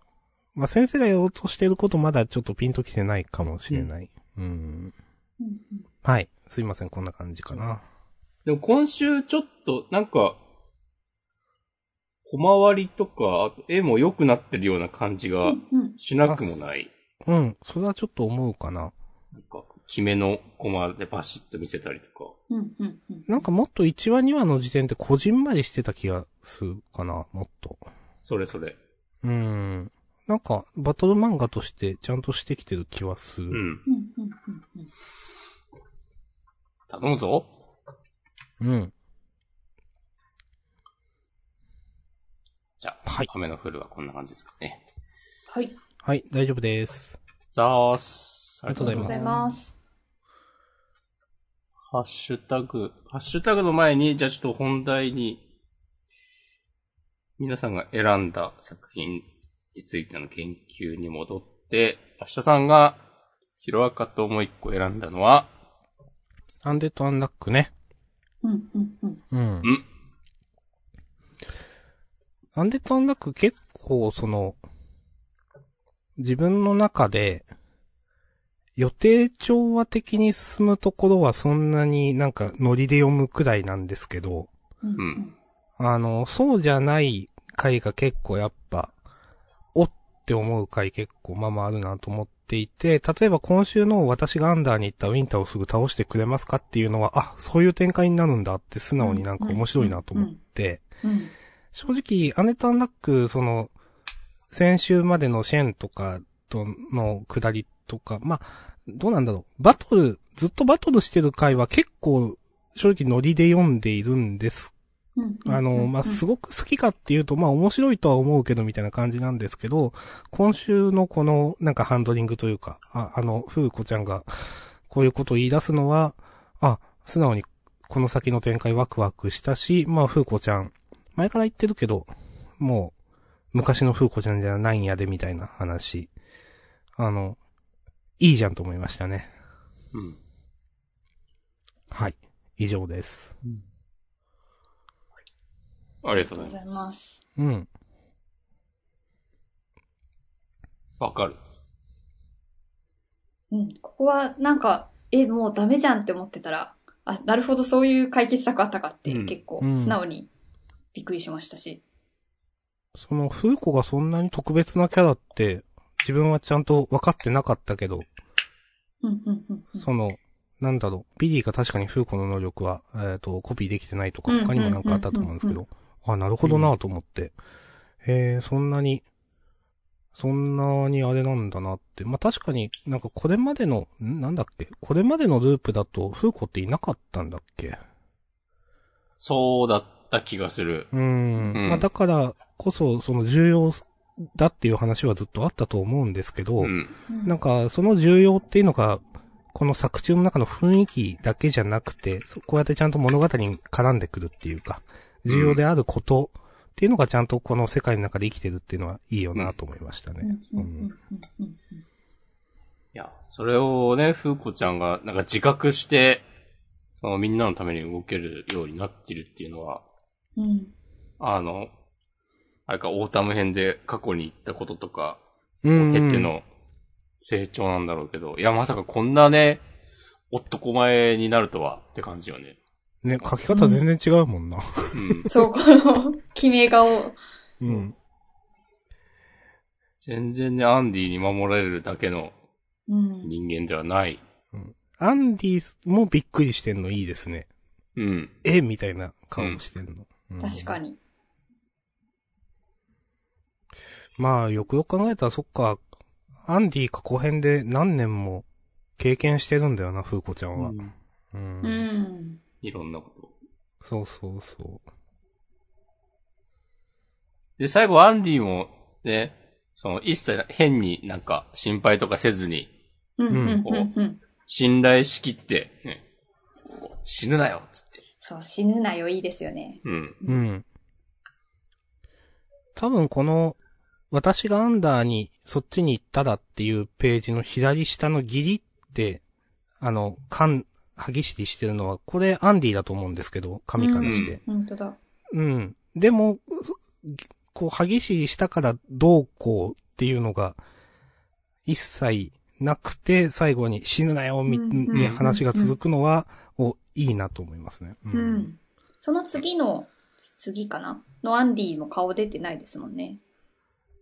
まあ、先生がやろうとしていることまだちょっとピンときてないかもしれない。うん。うんうんはい。すいません、こんな感じかな。でも今週ちょっと、なんか、小回りとか、あと絵も良くなってるような感じがうんうんしなくもない。うん。それはちょっと思うかな。なんか、決めのコマでバシッと見せたりとか。うんうんうんなんかもっと1話2話の時点でこじんまりしてた気がするかな、もっと。それそれ。うん。なんか、バトル漫画としてちゃんとしてきてる気はする。うん。うんうんうんうん頼むぞ。うん。じゃあ、はい雨の降るはこんな感じですかね。はい。はい、大丈夫です。ざーす。ありがとうございますありがとうございます。ハッシュタグ、ハッシュタグの前に、じゃあちょっと本題に、皆さんが選んだ作品についての研究に戻って、明日さんが、ヒロアカともう一個選んだのは、アンデッドアンラックね。うん、うん、うん。うんん。アンデッドアンラック結構その、自分の中で、予定調和的に進むところはそんなになんかノリで読むくらいなんですけど、うんうんあの、そうじゃない回が結構やっぱ、おって思う回結構まあまああるなと思っていて、例えば今週の私がアンダーに行ったウィンターをすぐ倒してくれますかっていうのは、あ、そういう展開になるんだって素直になんか面白いなと思って、うん。正直、アネタンラック、その、先週までのシェンとかとの下りとか、まあ、どうなんだろう。バトル、ずっとバトルしてる回は結構、正直ノリで読んでいるんです。うん。あの、まあ、すごく好きかっていうと、まあ、面白いとは思うけど、みたいな感じなんですけど、今週のこの、なんかハンドリングというか、ああの、ふうこちゃんが、こういうことを言い出すのは、あ、素直に、この先の展開ワクワクしたし、まあ、ふうこちゃん、前から言ってるけど、もう、昔のふうこちゃんじゃないんやで、みたいな話。あの、いいじゃんと思いましたね。うん。はい。以上です。ありがとうありがとうございま。ますす。うん。わかる。うん。ここは、なんか、え、もうダメじゃんって思ってたら、あ、なるほど、そういう解決策あったかって、うん結構うん、素直にびっくりしましたし。その、フーコがそんなに特別なキャラって、自分はちゃんと分かってなかったけど、うん、うん、うんうん。その、なんだろう、ビリーが確かにフーコの能力は、えっ、と、コピーできてないとか、うん他にもなんかあったと思うんですけど、あ、なるほどなと思って、へえ、そんなに、そんなにあれなんだなって。まあ、確かになんかこれまでの、んなんだっけ？これまでのループだと、フーコっていなかったんだっけ？そうだった気がする。うーん。うんまあ、だからこそ、その重要だっていう話はずっとあったと思うんですけど、うん。うんなんか、その重要っていうのが、この作中の中の雰囲気だけじゃなくて、そこうやってちゃんと物語に絡んでくるっていうか、重要であることっていうのがちゃんとこの世界の中で生きてるっていうのはいいよなと思いましたね。うん、うん。いや、それをね、ふうこちゃんがなんか自覚して、そのみんなのために動けるようになってるっていうのは、うん。あの、あれか、オータム編で過去に行ったこととかうんを経ての成長なんだろうけど、いや、まさかこんなね、男前になるとはって感じよね。ね、書き方全然違うもんな。うん。そう、この、決め顔。うん。全然ね、アンディに守られるだけのうん。人間ではない。アンディもびっくりしてんのいいですね。うん。えみたいな顔してんの。うん確かに。まあ、よくよく考えたらそっか、アンディ過去編で何年も経験してるんだよな、フーコちゃんは。うん。うん。いろんなこと。そうそうそで、最後アンディも、ね、その一切変になんか心配とかせずに、うん、うん、う。信頼しきって、ね、こう死ぬなよっつって。そう、死ぬなよ、いいですよね。うん。う。うん。多分この、私がアンダーにそっちに行ったらっていうページの左下のギリって、あの、缶、歯ぎしりしてるのは、これアンディだと思うんですけど、神からして。本当だ。うん。でも、こう、歯ぎしりしたからどうこうっていうのが、一切なくて、最後に死ぬなよ、み、うんうんね、話が続くのは、お、いいなと思いますね。ううん。その次の、次かな？のアンディも顔出てないですもんね。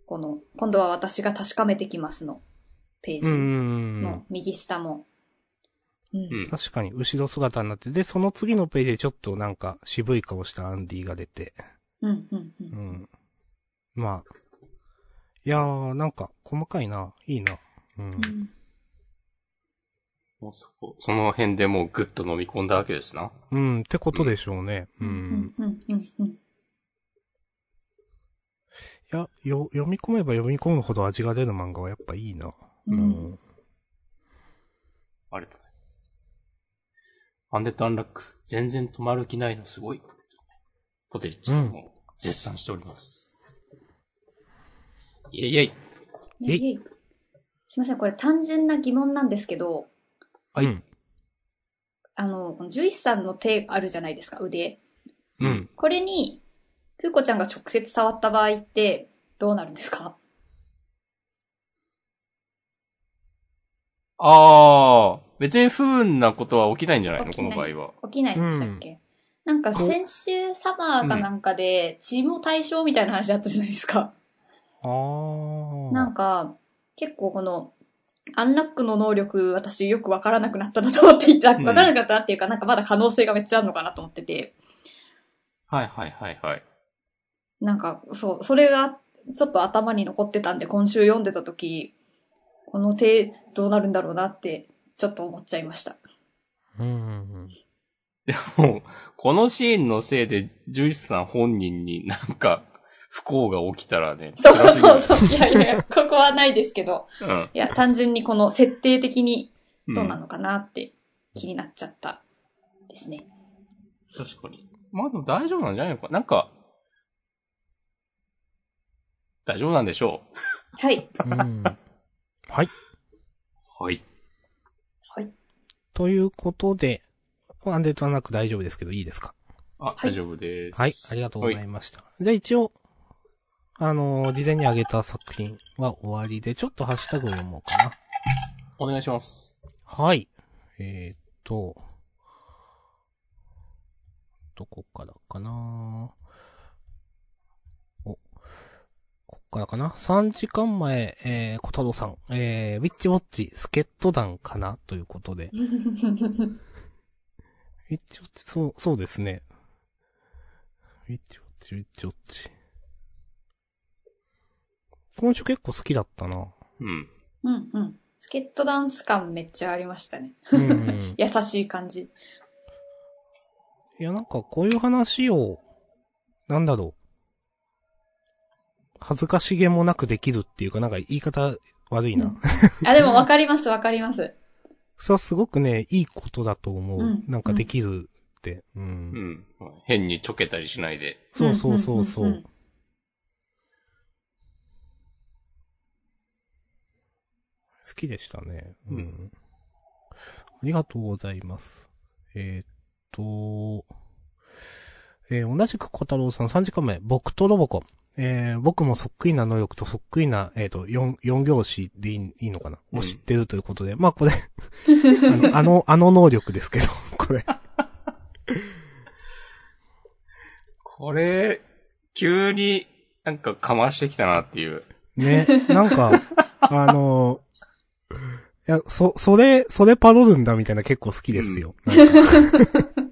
この、今度は私が確かめてきますの、ページの右下も。うんうん。確かに、後ろ姿になって、で、その次のページでちょっとなんか渋い顔したアンディが出て、うん、うん、う。うんん。まあ、いやー、なんか細かいな、いいな。うん。うんもうそこ、その辺でもうぐっと飲み込んだわけですな。うん、ってことでしょうね。う。うんん、うん、うん、うん。いや、よ、読み込めば読み込むほど味が出る漫画はやっぱいいな。うんありがとうございます。アンデッドアンラック、全然止まる気ないのすごい。ポテリッチさんも絶賛しております。イェイイェイ。えねいえすいません、これ単純な疑問なんですけど、はいうんあの、この獣医師さんの手あるじゃないですか、腕。うん。これに、ふうこちゃんが直接触った場合って、どうなるんですか？あー、別に不運なことは起きないんじゃないの？この場合は。起きないんでしたっけ、なんか先週サマーかなんかで血も対象みたいな話あったじゃないですか。あー。なんか、結構この、アンラックの能力、私よくわからなくなったなと思っていた。わうんからなくなったなっていうか、なんかまだ可能性がめっちゃあるのかなと思ってて。はいはいはいはい。なんか、そう、それがちょっと頭に残ってたんで、今週読んでた時、この手どうなるんだろうなって、ちょっと思っちゃいました。うんうんうん。でも、このシーンのせいで、ジュイスさん本人になんか、不幸が起きたらね、そうそうそう。いやいや、ここはないですけど。うん。いや、単純にこの設定的にうんどうなのかなって気になっちゃったですね。確かに。まあでも大丈夫なんじゃないのか？なんか、大丈夫なんでしょはい。うんはい。う。はい。はい。ということで、アンデッドアンラック大丈夫ですけど、いいですか？あ、はい大丈夫です。はい、ありがとうございました。じゃあ一応、あのー事前に挙げた作品は終わりで、ちょっとハッシュタグを読もうかな。お願いします。はい。えー、っと、どこからかなお、こっからかな ?3 時間前、えー、小太郎さん、えー、ウィッチウォッチ、スケット団かな？ということで。ウィッチウォッチ、そう、そうですね。ウィッチウォッチ、ウィッチウォッチ。今週結構好きだったな。うん。うんうん。スケットダンス感めっちゃありましたね。うんうん。優しい感じ。いや、なんかこういう話を、なんだろう。恥ずかしげもなくできるっていうか、なんか言い方悪いな。うんあ、でもわかりますわかります。それはすごくね、いいことだと思う。うんなんかできるって。うん。うん。変にちょけたりしないで。そうそうそうそう。んんんん好きでしたね。う。うんありがとうございます。えーっと、えー同じく小太郎さん3時間前、僕とロボコン。えー僕もそっくりな能力とそっくりな、えーっと、4、四行詞でいいいいのかな、うんを知ってるということで。まあこれ あの、あの、あの能力ですけど、これ。これ、急になんかかましてきたなっていう。ね、なんか、あの、いや、そ、それ、それパロるんだみたいな結構好きですよ。なんか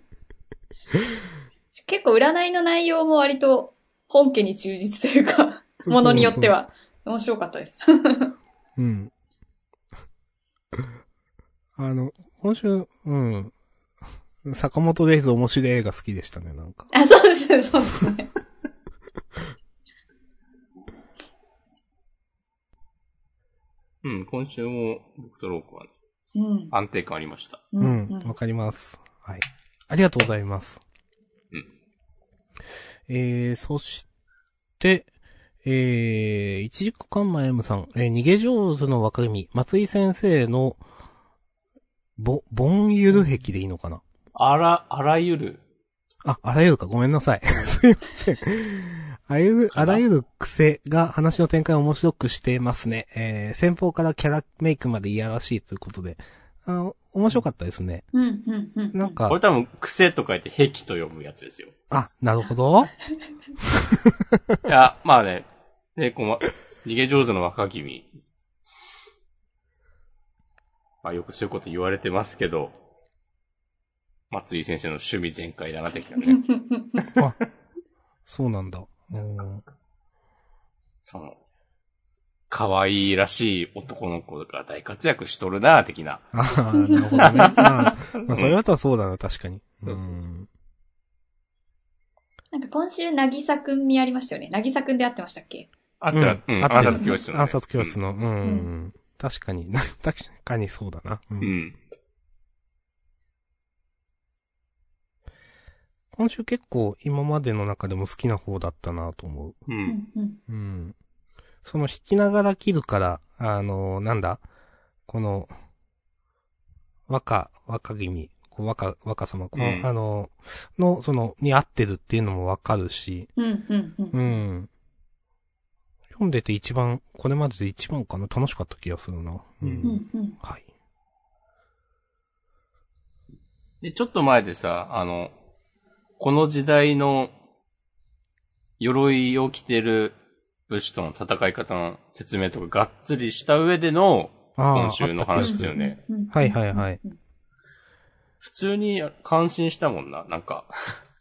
結構占いの内容も割と本家に忠実というか、ものによっては面白かったです。うん。あの、今週、うん。坂本デイズ面白い映画好きでしたね、なんか。あ、そうですね、そうですね。うん、今週も僕とロークは、ね、うん。安定感ありました。ううん、わ、かります。はい。ありがとうございます。うん。えー、そして、えー、一軸間前 M さん、えー、逃げ上手の若君、松井先生の、ぼ、ボンユル壁でいいのかな？あら、あらゆる。あ、あらゆるか、ごめんなさい。すいません。あゆる、あらゆる癖が話の展開を面白くしてますね。えー、先方からキャラメイクまでいやらしいということで。あの、面白かったですね。うん、うん、うん。なんかこれ、多分、癖と書いて壁と読むやつですよ。あ、なるほど。いや、まあね、ね、この、逃げ上手の若君。まあよくそういうこと言われてますけど、松井先生の趣味全開だな、的なね。あ、そうなんだ。うんその、可愛いらしい男の子が大活躍しとるな、的な。ああ、なるほどね。ま あ、まあ、それだったらそうだな、確かに。そうそうそうんなんか今週、なぎさくん見ありましたよね。なぎさくんで会ってましたっけ？あったら、うん、あった暗殺教室のね。暗殺教室の、うん。ん確かに、確かにそうだな。うんうん。うん。今週結構今までの中でも好きな方だったなと思う。う。うんん、うん。うん。その弾きながら切るから、あの、なんだ、この、若、若君、こう若、若様、この、うんあの、の、その、に合ってるっていうのもわかるし、うん、うん、うん。うん。読んでて一番、これまでで一番かな楽しかった気がするな。う。うんん、うん。はい。で、ちょっと前でさ、あの、この時代の鎧を着てる武士との戦い方の説明とかがっつりした上での今週の話だよね。うん。はいはいはいうん。普通に感心したもんな。なんか、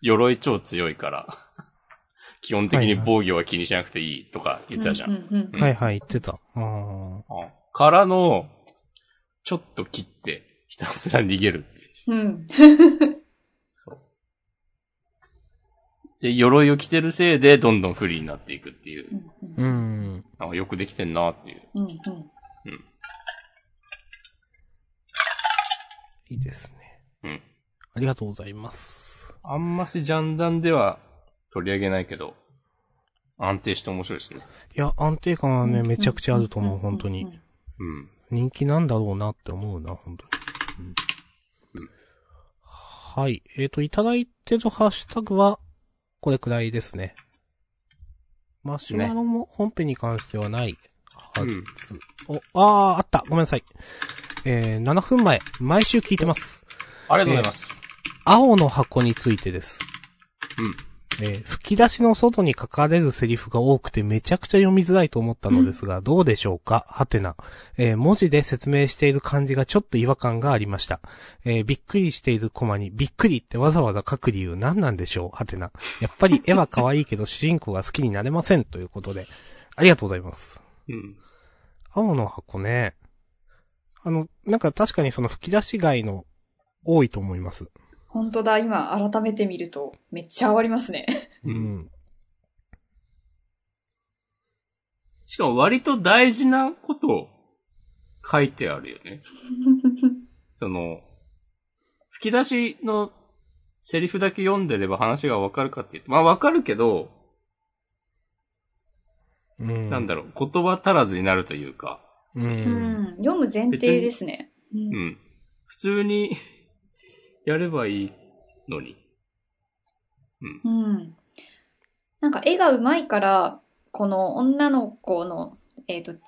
鎧超強いから、基本的に防御は気にしなくていいとか言ってたじゃん。はいはい、言ってた。からの、ちょっと切って、ひたすら逃げるっていう。うん。そう。で、鎧を着てるせいで、どんどん不利になっていくっていう。うん、うん。なんかよくできてんなっていう。うん。いいですね。うん。ありがとうございます。あんましジャンダンでは取り上げないけど、安定して面白いですね。いや、安定感はね、めちゃくちゃあると思う、本当に。。うん。人気なんだろうなって思うな、本当に。うんうんはい。えっ、と、いただいてるハッシュタグは、これくらいですね。マシュマロも本編に関してはないはず。お、あー、あった。ごめんなさい。えー、7分前、毎週聞いてます。ありがとうございます。青の箱についてです。うん。えー吹き出しの外に書かれるセリフが多くてめちゃくちゃ読みづらいと思ったのですが、どうでしょうか？はてな。えー文字で説明している感じがちょっと違和感がありました。えーびっくりしているコマに、びっくりってわざわざ書く理由何なんでしょう？はてな。やっぱり絵は可愛いけど主人公が好きになれませんということで。ありがとうございます。うん。青の箱ね。あの、なんか確かにその吹き出し外の多いと思います。本当だ、今改めて見ると、めっちゃありますね。うん。しかも割と大事なことを書いてあるよね。その、吹き出しのセリフだけ読んでれば話がわかるかっていうと、まあわかるけど、うん。なんだろう、言葉足らずになるというか、う。うんん。読む前提ですね。う。うんん。普通にやればいいのに。うん。なんか絵が上手いから、この女の子の、えっ、と、ち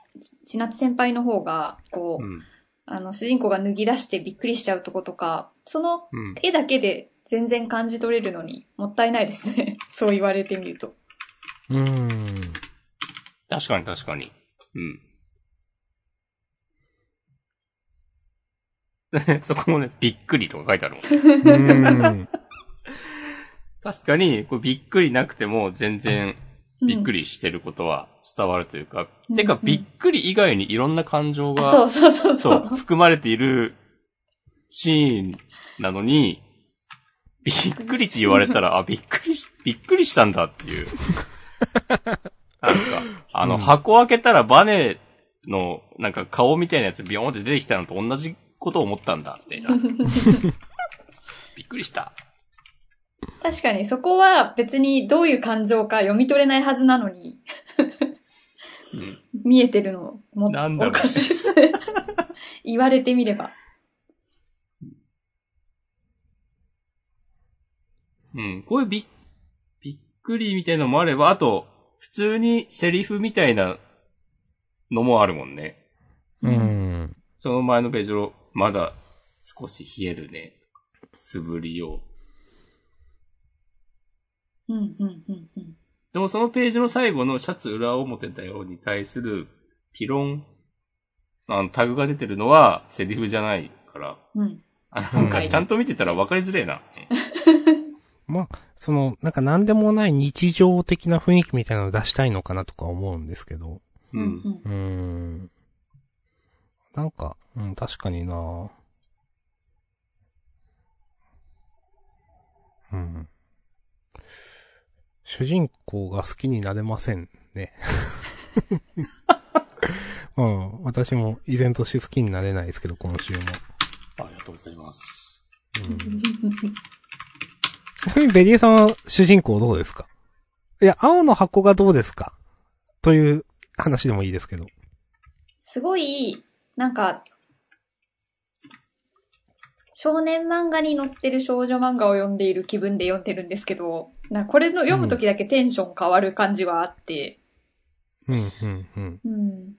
千夏先輩の方が、こう、うん。あの、主人公が脱ぎ出してびっくりしちゃうとことか、そのうん。絵だけで全然感じ取れるのに、もったいないですね。そう言われてみると。うん。確かに確かに。うん。そこもね、びっくりとか書いてあるもん。確かに、こうびっくりなくても全然びっくり。りしてることは伝わるというか、うんてかうんびっくり以外にいろんな感情が、あそうそうそうそそうう。含まれているシーンなのに、びっくりって言われたら、あ、びっくりし、びっくりしたんだっていう。なんか、あの、うん箱開けたらバネの、なんか顔みたいなやつビヨーンって出てきたのと同じことを思ったんだ、みたいな。びっくりした。確かにそこは別にどういう感情か読み取れないはずなのに、うん見えてるのもなんだろうおかしいですね。言われてみれば。うん。こういうびっ、びっくりみたいなのもあれば、あと、普通にセリフみたいなのもあるもんね。うん。その前のページを、まだ少し冷えるね。素振りを。うん、うん、うん、うん。でもそのページの最後のシャツ裏表だよに対するピロン、あの、タグが出てるのはセリフじゃないから、うん。あなんかちゃんと見てたら分かりづれえな。まあ、その、なんか何でもない日常的な雰囲気みたいなのを出したいのかなとか思うんですけど。う。うんん。うーん。なんか、うん、確かになうん。主人公が好きになれませんね。うん、私も依然として好きになれないですけど、今週も。ありがとうございます。うん、ちなみにベリエさんは主人公どうですか？いや、青の箱がどうですか？という話でもいいですけど。すごい、なんか、少年漫画に載ってる少女漫画を読んでいる気分で読んでるんですけど、なこれの読むときだけテンション変わる感じはあって、うん、うん、うん。うん。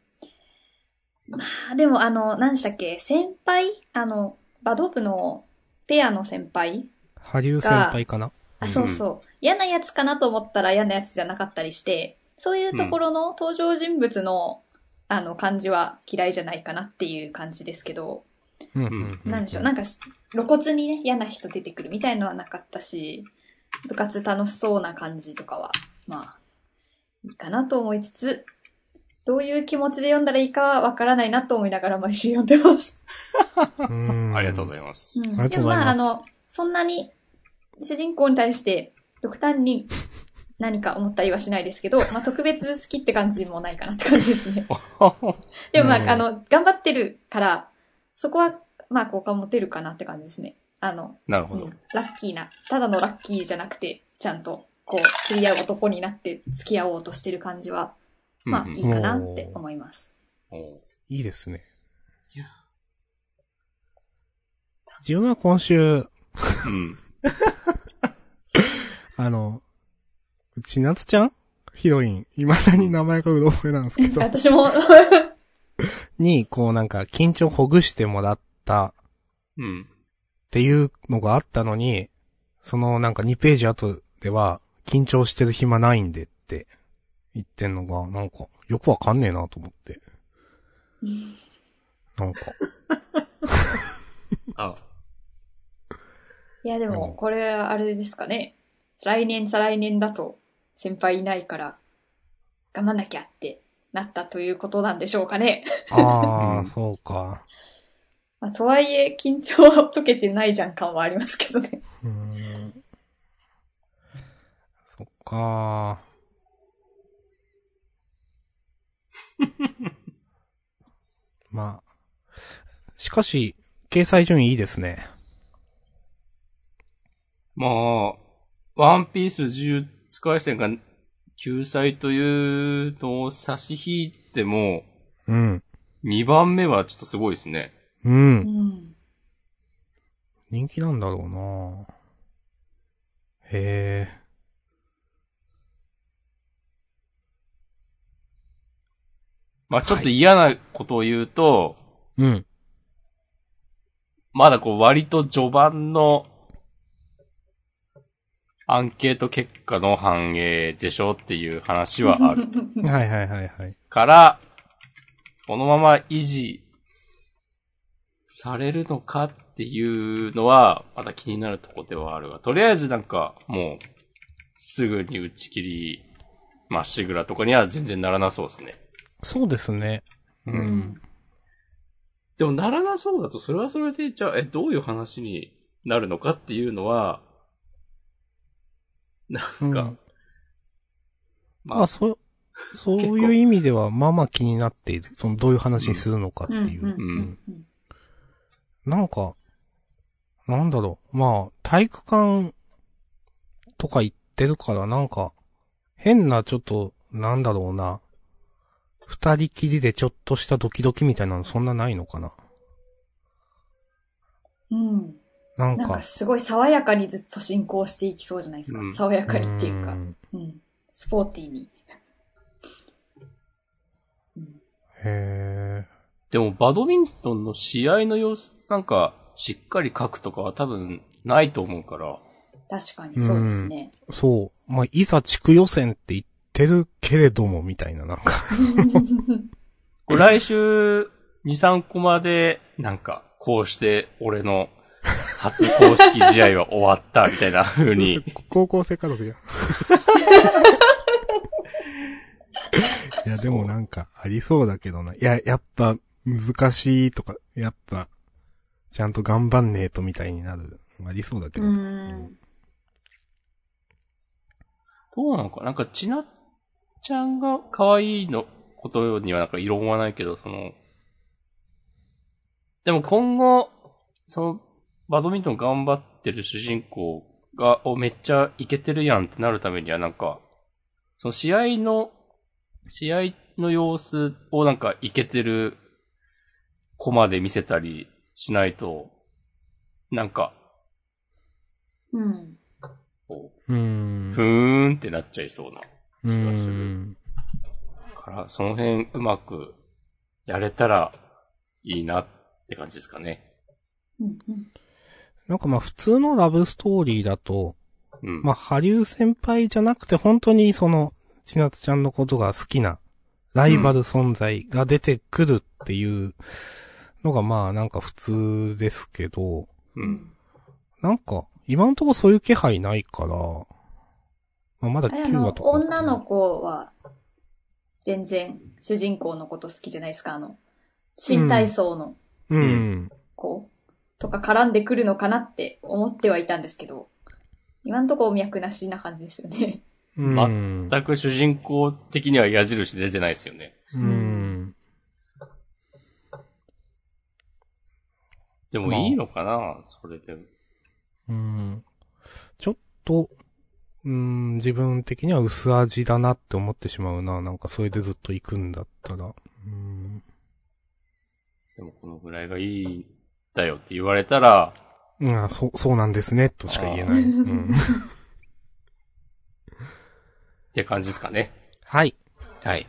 まあ、でもあの、何でしたっけ？先輩？あの、バド部のペアの先輩？ハリュー先輩かな？あ、うんそうそう。嫌なやつかなと思ったら嫌なやつじゃなかったりして、そういうところの登場人物の、あの、感じは嫌いじゃないかなっていう感じですけど、うん、うん。なんでしょう、なんかし露骨にね、嫌な人出てくるみたいのはなかったし、部活楽しそうな感じとかは、まあ、いいかなと思いつつ、どういう気持ちで読んだらいいかはわからないなと思いながら毎週読んでます。うんありがとうございます。うんありがとうございますでもまあ、あの、そんなに主人公に対して極端に何か思ったりはしないですけど、まあ特別好きって感じもないかなって感じですね。でもまあ、うんあの、頑張ってるから、そこは、まあ、好感持てるかなって感じですね。あの、なるほど。うん、ラッキーな、ただのラッキーじゃなくて、ちゃんと、こう、釣り合う男になって付き合おうとしてる感じは、まあ、いいかなって思います。いいですね。いや自分は今週、うん。あの、ちなつちゃん？ヒロイン。未だに名前がうろ覚えなんですけど。私も、に、こうなんか緊張ほぐしてもらったうん。っていうのがあったのに、そのなんか2ページ後では、緊張してる暇ないんでって言ってんのが、なんか、よくわかんねえなと思って。なんか、あ、いやでも、うんこれはあれですかね。来年、再来年だと、先輩いないから、頑張んなきゃってなったということなんでしょうかね。ああ、う んそうか。まあ、とはいえ、緊張は解けてないじゃん感はありますけどね。うーん。そっか まあ。しかし、掲載順位いいですね。まあ、ワンピース呪術廻戦が救済というのを差し引いても、うん。2番目はちょっとすごいですね。う。うんん。人気なんだろうなへえ。まあちょっと嫌なことを言うと、うん。まだこう割と序盤のアンケート結果の反映でしょっていう話はある はいはいはいはい。から、このまま維持されるのかっていうのは、まだ気になるとこではあるが、とりあえずなんかもう、すぐに打ち切り、まっしぐらとかには全然ならなそうですね。そうですね。ううんん。でもならなそうだと、それはそれで、じゃあ、え、どういう話になるのかっていうのは、なんか、うんままあ、そう、そういう意味では、まあまあ気になっている。その、どういう話にするのかっていう。うんうんうんなんか、なんだろう。まあ、体育館とか行ってるから、なんか、変なちょっと、なんだろうな。二人きりでちょっとしたドキドキみたいなのそんなないのかな。うん。なんか、なんかすごい爽やかにずっと進行していきそうじゃないですか。うん爽やかにっていうか。んうん。スポーティーに。うん。へえ。でも、バドミントンの試合の様子、なんか、しっかり書くとかは多分、ないと思うから。確かにそうですね。そう。まあ、いざ地区予選って言ってるけれども、みたいな、なんか。来週、2、3コマで、なんか、こうして、俺の、初公式試合は終わった、みたいな風に。高校生家族じゃん。いや、ででもなんかありそうだけどな。いや、やっぱ難しいとか、やっぱ、ちゃんと頑張んねえとみたいになる。ありそうだけうど。ん。どうなのか？なんか、ちなっちゃんが可愛いのことにはなんか異論はないけど、その、でも今後、その、バドミントン頑張ってる主人公が、お、めっちゃイケてるやんってなるためにはなんか、その試合の、試合の様子をなんかイケてるコマで見せたりしないと、なんか、うん。こうーう、ん。ふーんってなっちゃいそうな。う気がする。から、その辺うまくやれたらいいなって感じですかね。うん。うんなんかまあ普通のラブストーリーだと、うん。まあ、ハリュー先輩じゃなくて本当にその、ちなつちゃんのことが好きな、ライバル存在が出てくるっていうのがまあなんか普通ですけど、う。うんん。なんか、今のところそういう気配ないから、まあ、まだ9あれあの話、とか。女の子は、全然、主人公のこと好きじゃないですか、あの、新体操のうん。子とか絡んでくるのかなって思ってはいたんですけど、今のところ脈なしな感じですよね。うん。全く主人公的には矢印出てないですよね。うん。でもいいのかな、それで。うん。ちょっと、うん、自分的には薄味だなって思ってしまうな。なんかそれでずっと行くんだったら。うん。でもこのぐらいがいいんだよって言われたら、うん、あそう、そうなんですね、としか言えない。うん。って感じですかね。はい。はい。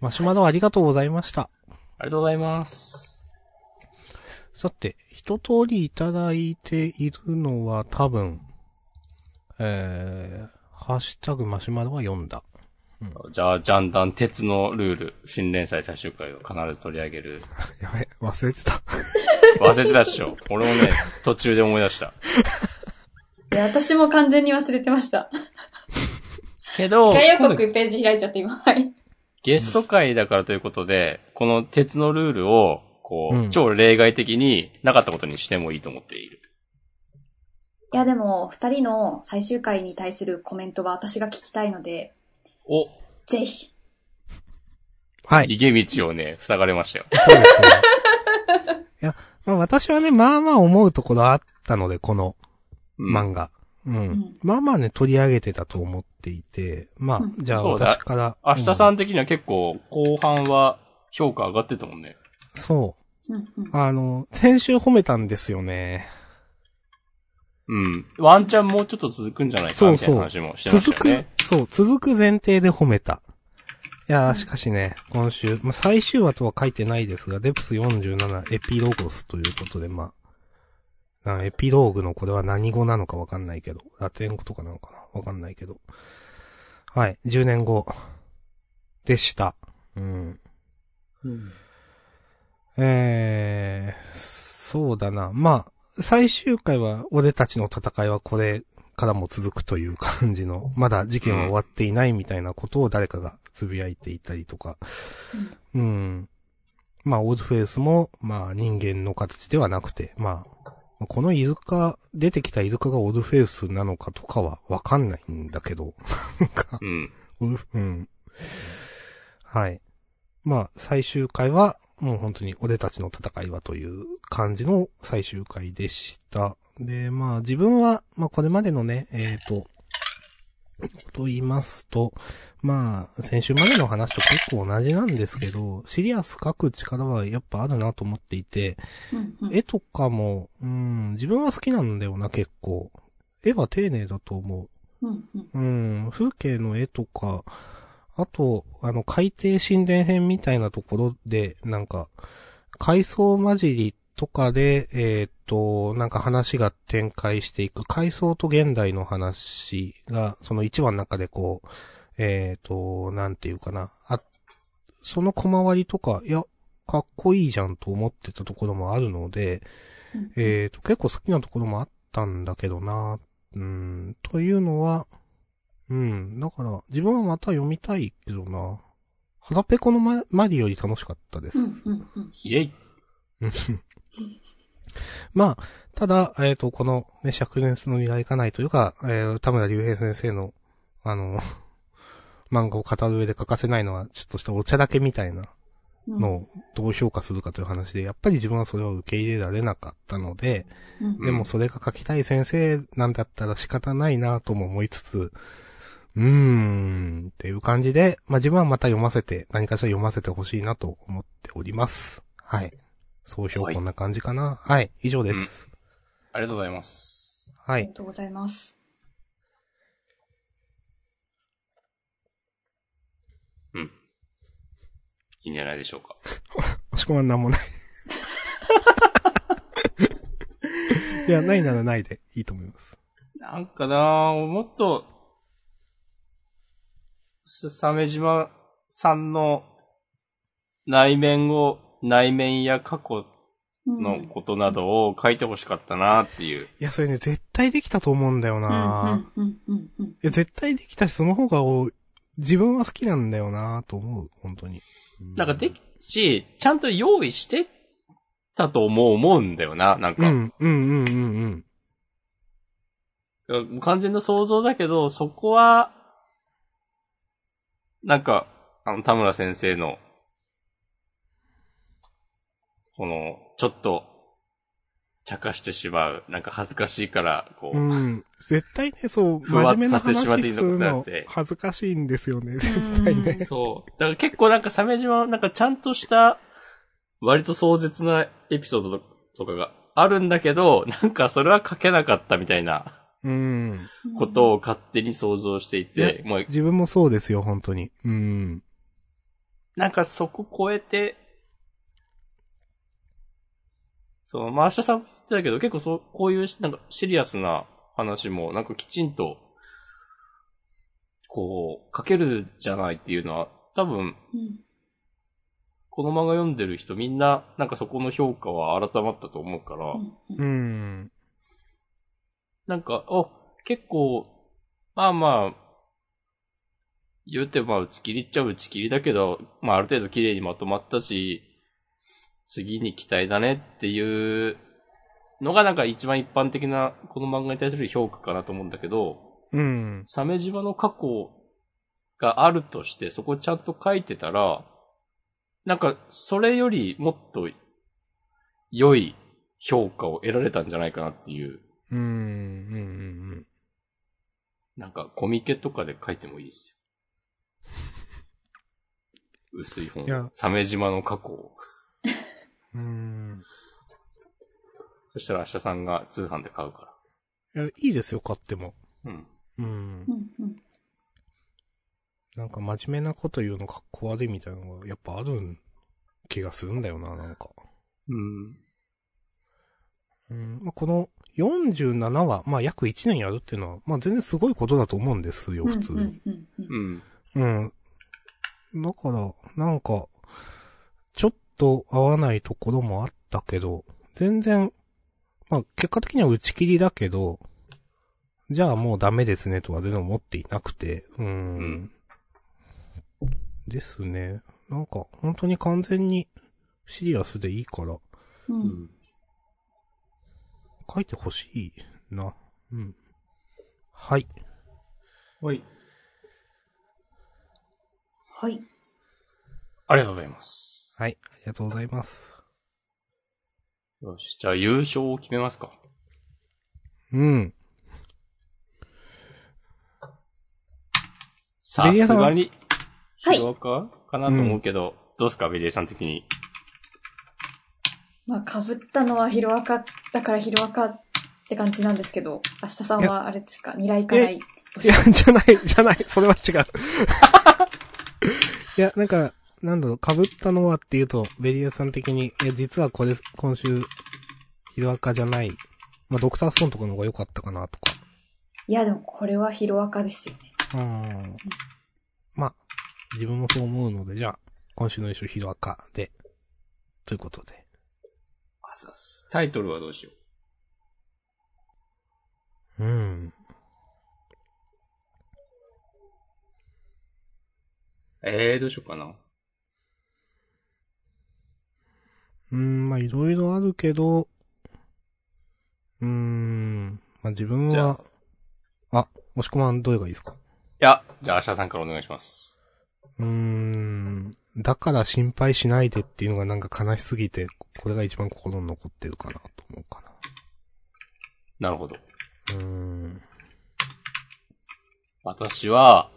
マシュマロありがとうございました。ありがとうございます。さて、一通りいただいているのは多分、えー、ハッシュタグマシュマロは読んだ。じゃあ、ジャンダン鉄のルール、新連載最終回を必ず取り上げる。やべ、忘れてた。忘れてたっしょ。俺もね、途中で思い出した。いや、私も完全に忘れてました。けど、機械予告ページ開いちゃって今。はい。ゲスト会だからということで、この鉄のルールを、こう、うん超例外的になかったことにしてもいいと思っている。いや、でも、二人の最終回に対するコメントは私が聞きたいので、お、ぜひ。はい。逃げ道をね、塞がれましたよ。そうですね。いや、まあ私はね、まあまあ思うところあったので、このうん漫画。うん。んまあまあね、取り上げてたと思っていて、まあ、うんじゃあそうだ私から。明日さうん的には結構、後半は評価上がってたもんね。そう。あの、先週褒めたんですよね。うん。ワンチャンもうちょっと続くんじゃないかそうそうみたいな話もしてまし続くたよね。、そう、続く前提で褒めた。いやー、しかしね、今週、まあ、最終話とは書いてないですが、デプス47エピローゴスということで、まあ、あエピローグのこれは何語なのかわかんないけど、ラテン語とかなのかな？わかんないけど。はい、10年後でした。うん。えー、そうだな。まあ、最終回は、俺たちの戦いはこれからも続くという感じの、まだ事件は終わっていないみたいなことを誰かがつぶやいていたりとか。うん。まあ、オールフェイスも、まあ、人間の形ではなくて、まあ、このイルカ、出てきたイルカがオールフェイスなのかとかはわかんないんだけど、なんか、うん。うん。はい。まあ、最終回は、もう本当に俺たちの戦いはという感じの最終回でした。で、まあ自分は、まあこれまでのね、えっ、と、と言いますと、まあ、先週までの話と結構同じなんですけど、シリアス書く力はやっぱあるなと思っていて、うんうん絵とかも、うん、自分は好きなんだよな、結構。絵は丁寧だと思う。うんうんうん、風景の絵とか、あと、あの、海底神殿編みたいなところで、なんか、海藻混じりとかで、えーっと、なんか話が展開していく、海藻と現代の話が、その一話の中でこう、えーっと、なんていうかな、あ、その小回りとか、いや、かっこいいじゃんと思ってたところもあるので、うんえーと、結構好きなところもあったんだけどな、うん、というのは、うん、だから、自分はまた読みたいけどな。腹ペコのママリより楽しかったです。うん、うん、うん。イェイ。まあ、ただ、えっ、と、この、ね、灼熱の磨いかないというか、えー、田村隆平先生の、あの、漫画を語る上で欠かせないのは、ちょっとしたお茶だけみたいなうんのをどう評価するかという話で、やっぱり自分はそれを受け入れられなかったので、うんでもそれが書きたい先生なんだったら仕方ないなとも思いつつ、うーん、っていう感じで、まあ自分はまた読ませて、何かしら読ませてほしいなと思っております。はい。総評はいこんな感じかな。はい、以上です。ありがとうございます。はいありが。とうございます。うん。いいんじゃないでしょうか。押し込まんなんもない。いや、ないならないでいいと思います。なんかなもっと、すさめ島さんの内面を、内面や過去うんのことなどを書いてほしかったなっていう。いや、それね、絶対できたと思うんだよな、うん、うん、うん、うん。いや、絶対できたし、その方がお、自分は好きなんだよなと思う、本当に。うなんかでき、し、ちゃんと用意してたと思う、思うんだよな、なんか。うん、うん、うん、うん、うん。完全な想像だけど、そこは、なんか、あの、田村先生の、この、ちょっと、茶化してしまう、なんか恥ずかしいから、こう、うん。絶対ね、そう、ふわっと真面目なさせてしまっていいのかなって、恥ずかしいんですよね、絶対ね。そう。だから結構なんか鮫島、なんかちゃんとした、割と壮絶なエピソードとかがあるんだけど、なんかそれは書けなかったみたいなうん。ことを勝手に想像していて、もう自分もそうですよ、本当に。うん。なんかそこ超えて、そう、まあ、明日さんも言ってたけど、結構そう、こういうし、なんかシリアスな話も、なんかきちんと、こう、書けるじゃないっていうのは、多分、うん。この漫画読んでる人みんな、なんかそこの評価は改まったと思うから、うん。うん。なんか、お、結構、まあまあ、言うてまあ打ち切りっちゃ打ち切りだけど、まあある程度綺麗にまとまったし、次に期待だねっていうのがなんか一番一般的なこの漫画に対する評価かなと思うんだけど、うん。鮫島の過去があるとしてそこちゃんと書いてたら、なんかそれよりもっと良い評価を得られたんじゃないかなっていううん。うん。うん。なんか、コミケとかで書いてもいいですよ。薄い本いや。鮫島の過去を。うん。そしたら明日さんが通販で買うかいや、いいですよ、買っても。ら。うん。うんう。んうんなんか真面目なこと言うのかっこ悪いみたいなのがやっぱある気がするんだよな、なんか。うん。うん。まあ、この47話、まあ約1年やるっていうのは、まあ全然すごいことだと思うんですよ、普通に。うんうんうん。うん。だから、なんか、と合わないところもあったけど、全然、まあ結果的には打ち切りだけど、じゃあもうダメですねとは全然思っていなくて、うん。うんですね。なんか、本当に完全にシリアスでいいから、うん。書いてほしいな。うん。はい。はい。はい。ありがとうございます。はい。ありがとうございます。よし、じゃあ優勝を決めますか。うん。さすがに、はいヒロアカかなと思うけど、どうですか、ベリエさん的に。まあ、被ったのはヒロアカだからヒロアカって感じなんですけど、明日さんはあれですか未来かない。いや、じゃない、じゃない、それは違う。いや、なんか、なんだろう、被ったのはっていうと、ベリエさん的に、いや、実はこれ、今週、ヒロアカじゃない。まあ、ドクターストーンとかの方が良かったかな、とか。いや、でもこれはヒロアカですよね。うん。まあ、自分もそう思うので、じゃあ、今週の優勝ヒロアカで、ということで。あざっすタイトルはどうしよう？うん。えー、どうしようかな。うーん、まあいろいろあるけど、うーん、まあ自分はあ、、あ、もしこまんどれがいいですか？いや、じゃあ、アシャさんからお願いします。うーん、だから心配しないでっていうのがなんか悲しすぎて、これが一番心に残ってるかなと思うかなるほど。な。うーん。私は、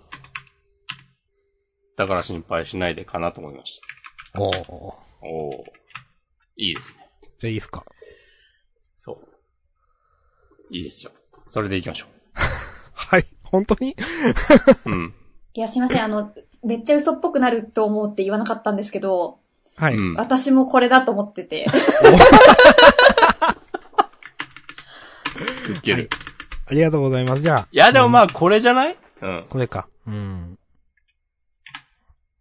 だから心配しないでかなと思いましおー。た。おおいいですね。じゃあいいですか？そう。いいですよ。それで行きましょ はい。本当に？う。うん。いや、すいません。あの、めっちゃ嘘っぽくなると思うって言わなかったんですけど、はい。うん。私もこれだと思ってて。いける。ありがとうございます。じゃあ、いや、でもまあ、これじゃない？うん。これか。うん。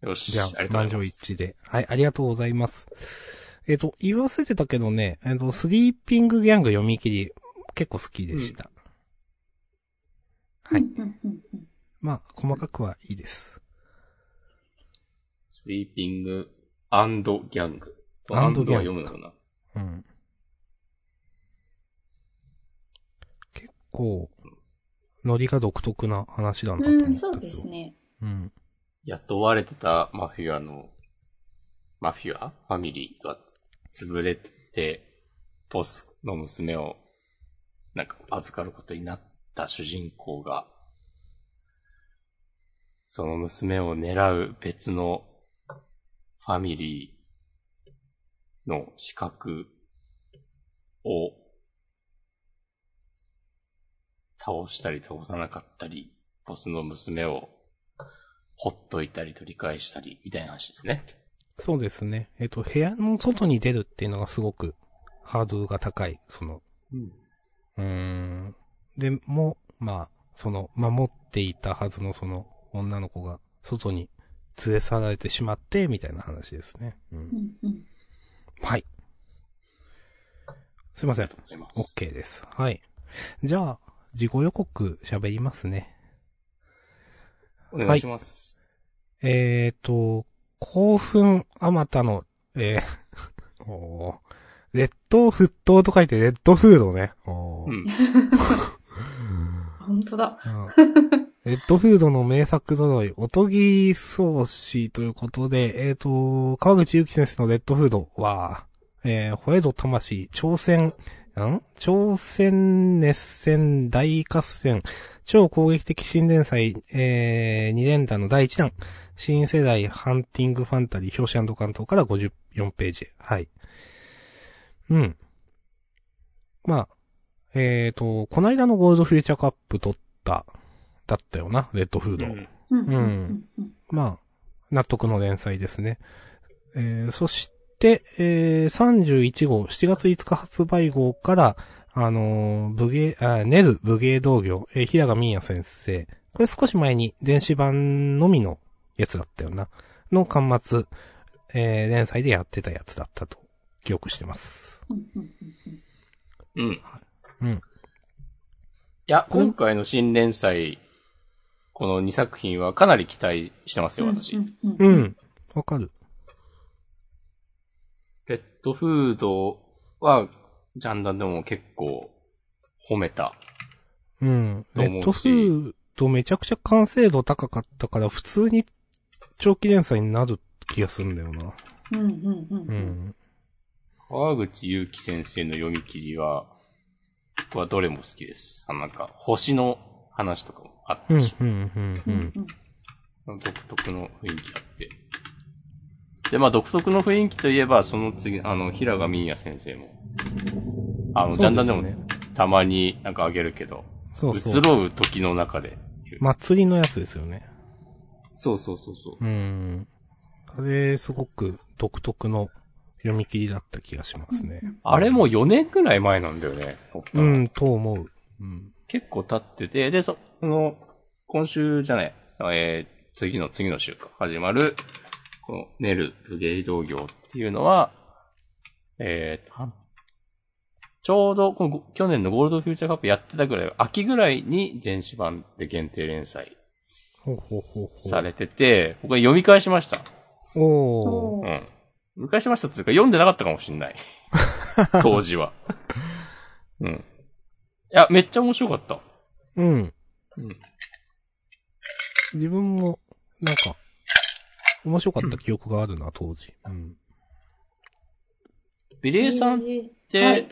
よし。じゃああ満場。一致で。はい、ありがとうございます。えっ、と、言わせてたけどね、えっ、と、スリーピングギャング読み切り、結構好きでした。はい。うんうんうんうんまあ、細かくはいいです。スリーピングアンドギャング。アンドギャング読むのかな？うん。結構、ノリが独特な話だなと思ったけど。うん、そうですね。うん。雇われてたマフィアの、マフィア？ファミリーが潰れて、ボスの娘を、なんか預かることになった主人公が、その娘を狙う別のファミリーの資格を倒したり倒さなかったり、ボスの娘をほっといたり取り返したり、みたいな話ですね。そうですね。えっ、と、部屋の外に出るっていうのがすごくハードルが高い。その、うん。うーん。でも、まあ、その、守っていたはずのその女の子が外に連れ去られてしまって、みたいな話ですね。うんう。んうんはい。すいません。OK です。はい。じゃあ、自己予告喋りますね。お願いします。えーと、興奮あまたの、えー、おー列島沸騰と書いてレッドフードね。うん。本当だ。うんレッドフードの名作揃い、おとぎ創始ということで、えっ、と、川口祐希先生のレッドフードは、えー、ホエド魂、挑戦、ん？挑戦熱戦大合戦、超攻撃的新連載、えー、2連弾の第1弾、新世代ハンティングファンタジー表紙関東から54ページ。はい。うん。まあ、えっ、と、この間のゴールドフューチャーカップ取った、だったよな、レッドフード。うんうんうんうんうんまあ、納得の連載ですね。えー、そして、えー、31号、7月5日発売号から、あのー武芸、あ、ネル武芸道業、えー、平賀美也先生。これ少し前に電子版のみのやつだったよな。の端末、えー、連載でやってたやつだったと記憶してます。うんうんうんうん。いうん。や、今回の新連載、この2作品はかなり期待してますよ、私。うんうんううんん。わかる。レッドフードは、ジャンダンでも結構褒めた。うん。と思うしレッドフードめちゃくちゃ完成度高かったから、普通に長期連載になる気がするんだよな。うんうんうんううんん。川口祐希先生の読み切りは、僕はどれも好きです。あのなんか、星の話とかもあったし、、うんうん、うん、ううんん。独特の雰囲気あって。で、まあ独特の雰囲気といえば、その次、あの、平賀美也先生も、あの、ジャンダンでもね。たまになんかあげるけど、そうそう。移ろう時の中で。祭りのやつですよね。そうそうそうそう。うん。あれ、すごく独特の読み切りだった気がしますね。あれもう4年くらい前なんだよね。うん、と思う。うん。結構経ってて、で、そその、今週じゃない、えー、次の次の週か、始まる、この、ネル武芸道業っていうのは、えーと、はちょうど、このご去年のゴールドフューチャーカップやってたぐらい、秋ぐらいに電子版で限定連載。されてて、僕は読み返しました。おー。おーうん。昔ましたっていうか読んでなかったかもしんない。当時は。うん。いや、めっちゃ面白かった。うん。うん。自分も、なんか、面白かった記憶があるな、当時。うん。ビリエさんっえーて、はい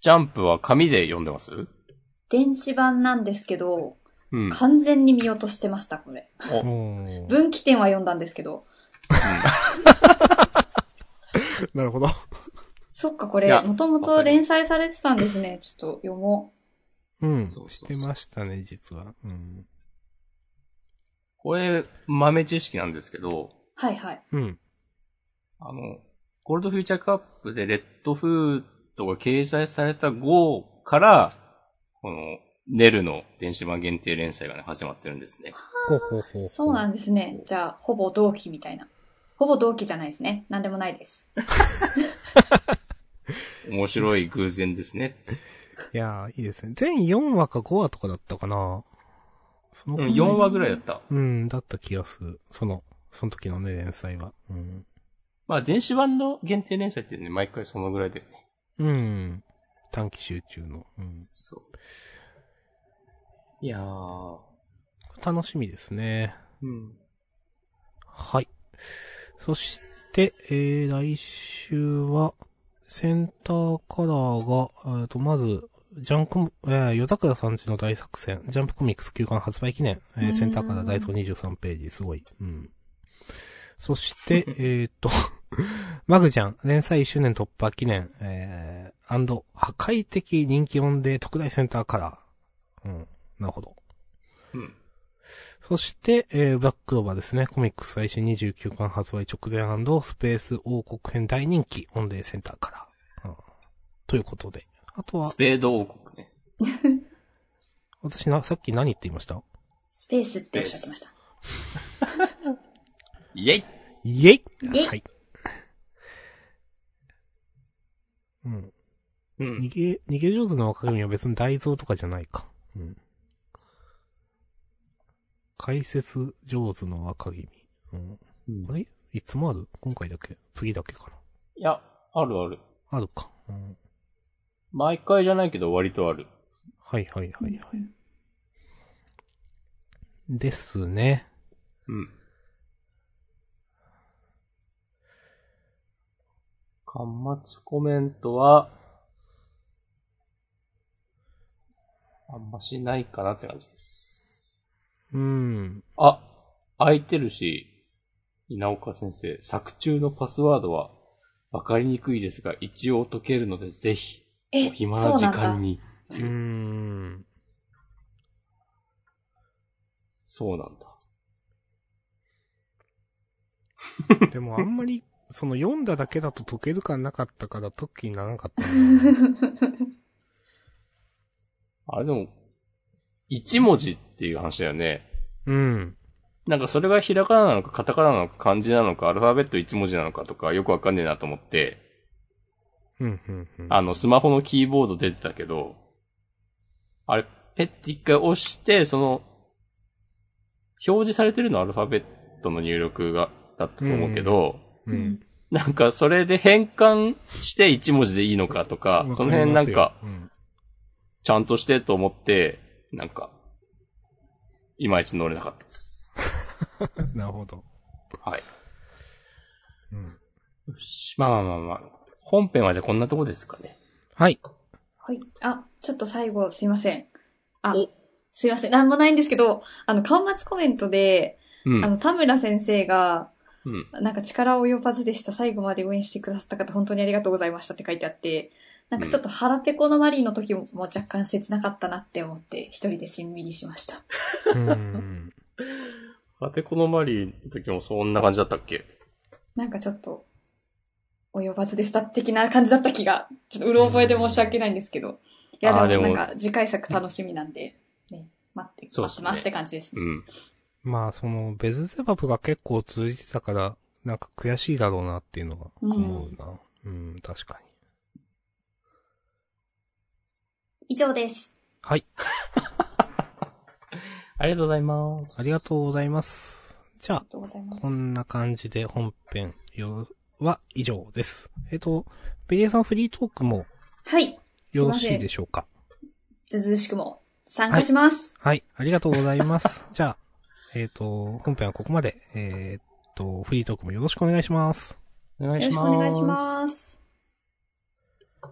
ジャンプは紙で読んでます？電子版なんですけど、うん。完全に見落としてました、これ。分岐点は読んだんですけど。なるほど。そっか、これもともと連載されてたんですね。ちょっと読もうん。そうそうそうしてましたね、実は。うん。これ、豆知識なんですけど、う。はいはい。うん。あの、ゴールドフューチャーカップでレッドフードが掲載された号から、この、ネルの電子版限定連載がね、始まってるんですね。ほうほうほうほう。そうなんですね。じゃあ、ほぼ同期みたいな。ほぼ同期じゃないですね。なんでもないです。面白い偶然ですね。いやー、いいですね。全4話か5話とかだったかな。そのうん、4話ぐらいだった。うん、だった気がする。その、その時のね、連載は。うん。まあ、電子版の限定連載ってね、毎回そのぐらいだよね。うん。短期集中の。うん。そう。いやー。楽しみですね。うん。はい。そして、えー、来週は、センターカラーが、えっと、まず、ジャンク、えー、夜桜さんちの大作戦、ジャンプコミックス休刊発売記念、えー、うんセンターカラーダイソー23ページ、すごい。うん。そして、えっと、マグジャン、連載1周年突破記念、えー、アンド、破壊的人気音で特大センターカラー。うん。なるほど。うん。そして、えー、ブラッククローバーですね。コミックス最新29巻発売直前スペース王国編大人気、オンデーセンターから。うん、ということで。あとはス、ペード王国ね。私な、さっき何言って言いました？スペースっておっしゃってました。イェイイェイイェイはい。うん。うん。逃げ、逃げ上手の若君は別に大蔵とかじゃないか。うん。解説上手の若君。うん。あれ？いつもある？今回だけ？次だけかいや、あるある。なあるか。うん。毎回じゃないけど割とある。はいはいはいはい。ですね。うん。端末コメントは、あんましないかなって感じです。うん。あ、空いてるし、稲岡先生、作中のパスワードはわかりにくいですが、一応解けるのでぜひ、えお、暇な時間に。うーん。そうなんだ。でもあんまり、その読んだだけだと解ける感なかったから解く気にならなかったな。あれでも、一文字っていう話だよね。うん。なんかそれがひらがななのかカタカナなのか漢字なのかアルファベット一文字なのかとかよくわかんねえなと思って、うん、うん、うん。あのスマホのキーボード出てたけど、あれ、ペッて一回押して、その、表示されてるのはアルファベットの入力が、だったと思うけど、うん。なんかそれで変換して一文字でいいのかとか、その辺なんか、ちゃんとしてと思って、なんか、いまいち乗れなかったです。うん。なるほど。はい。うん。よし。まあまあまあまあ。本編はじゃあこんなとこですかね。はい。はい。あ、ちょっと最後すいません。あお、すいません。なんもないんですけど、あの、端末コメントで、うん。あの、田村先生が、うん。なんか力及ばずでした。最後まで応援してくださった方、本当にありがとうございましたって書いてあって、なんかちょっと腹ペコのマリーの時も若干切なかったなって思って、一人でしんみりしました。うん。ラテコのマリーの時もそんな感じだったっけ？なんかちょっと、及ばずでした的な感じだった気が、ちょっとうろ覚えで申し訳ないんですけど。いや、でもでもなんか次回作楽しみなんで、ね、待って、待ってますって感じですね。うん。まあ、その、ベズゼバブが結構通じてたから、なんか悔しいだろうなっていうのは思うな。うん、確かに。以上です。はい。ありがとうございます。ありがとうございます。じゃあこ。んな感じで本編よろ、は以上です。えっ、と、ベリエさんフリートークもはい。よろしいでしょうか？ずずうしくも参加します。はい、ありがとうございます。じゃあ、えっ、と、本編はここまで。えっ、と、フリートークもよろしくお願いします。お願いしよろしくます。お願いします。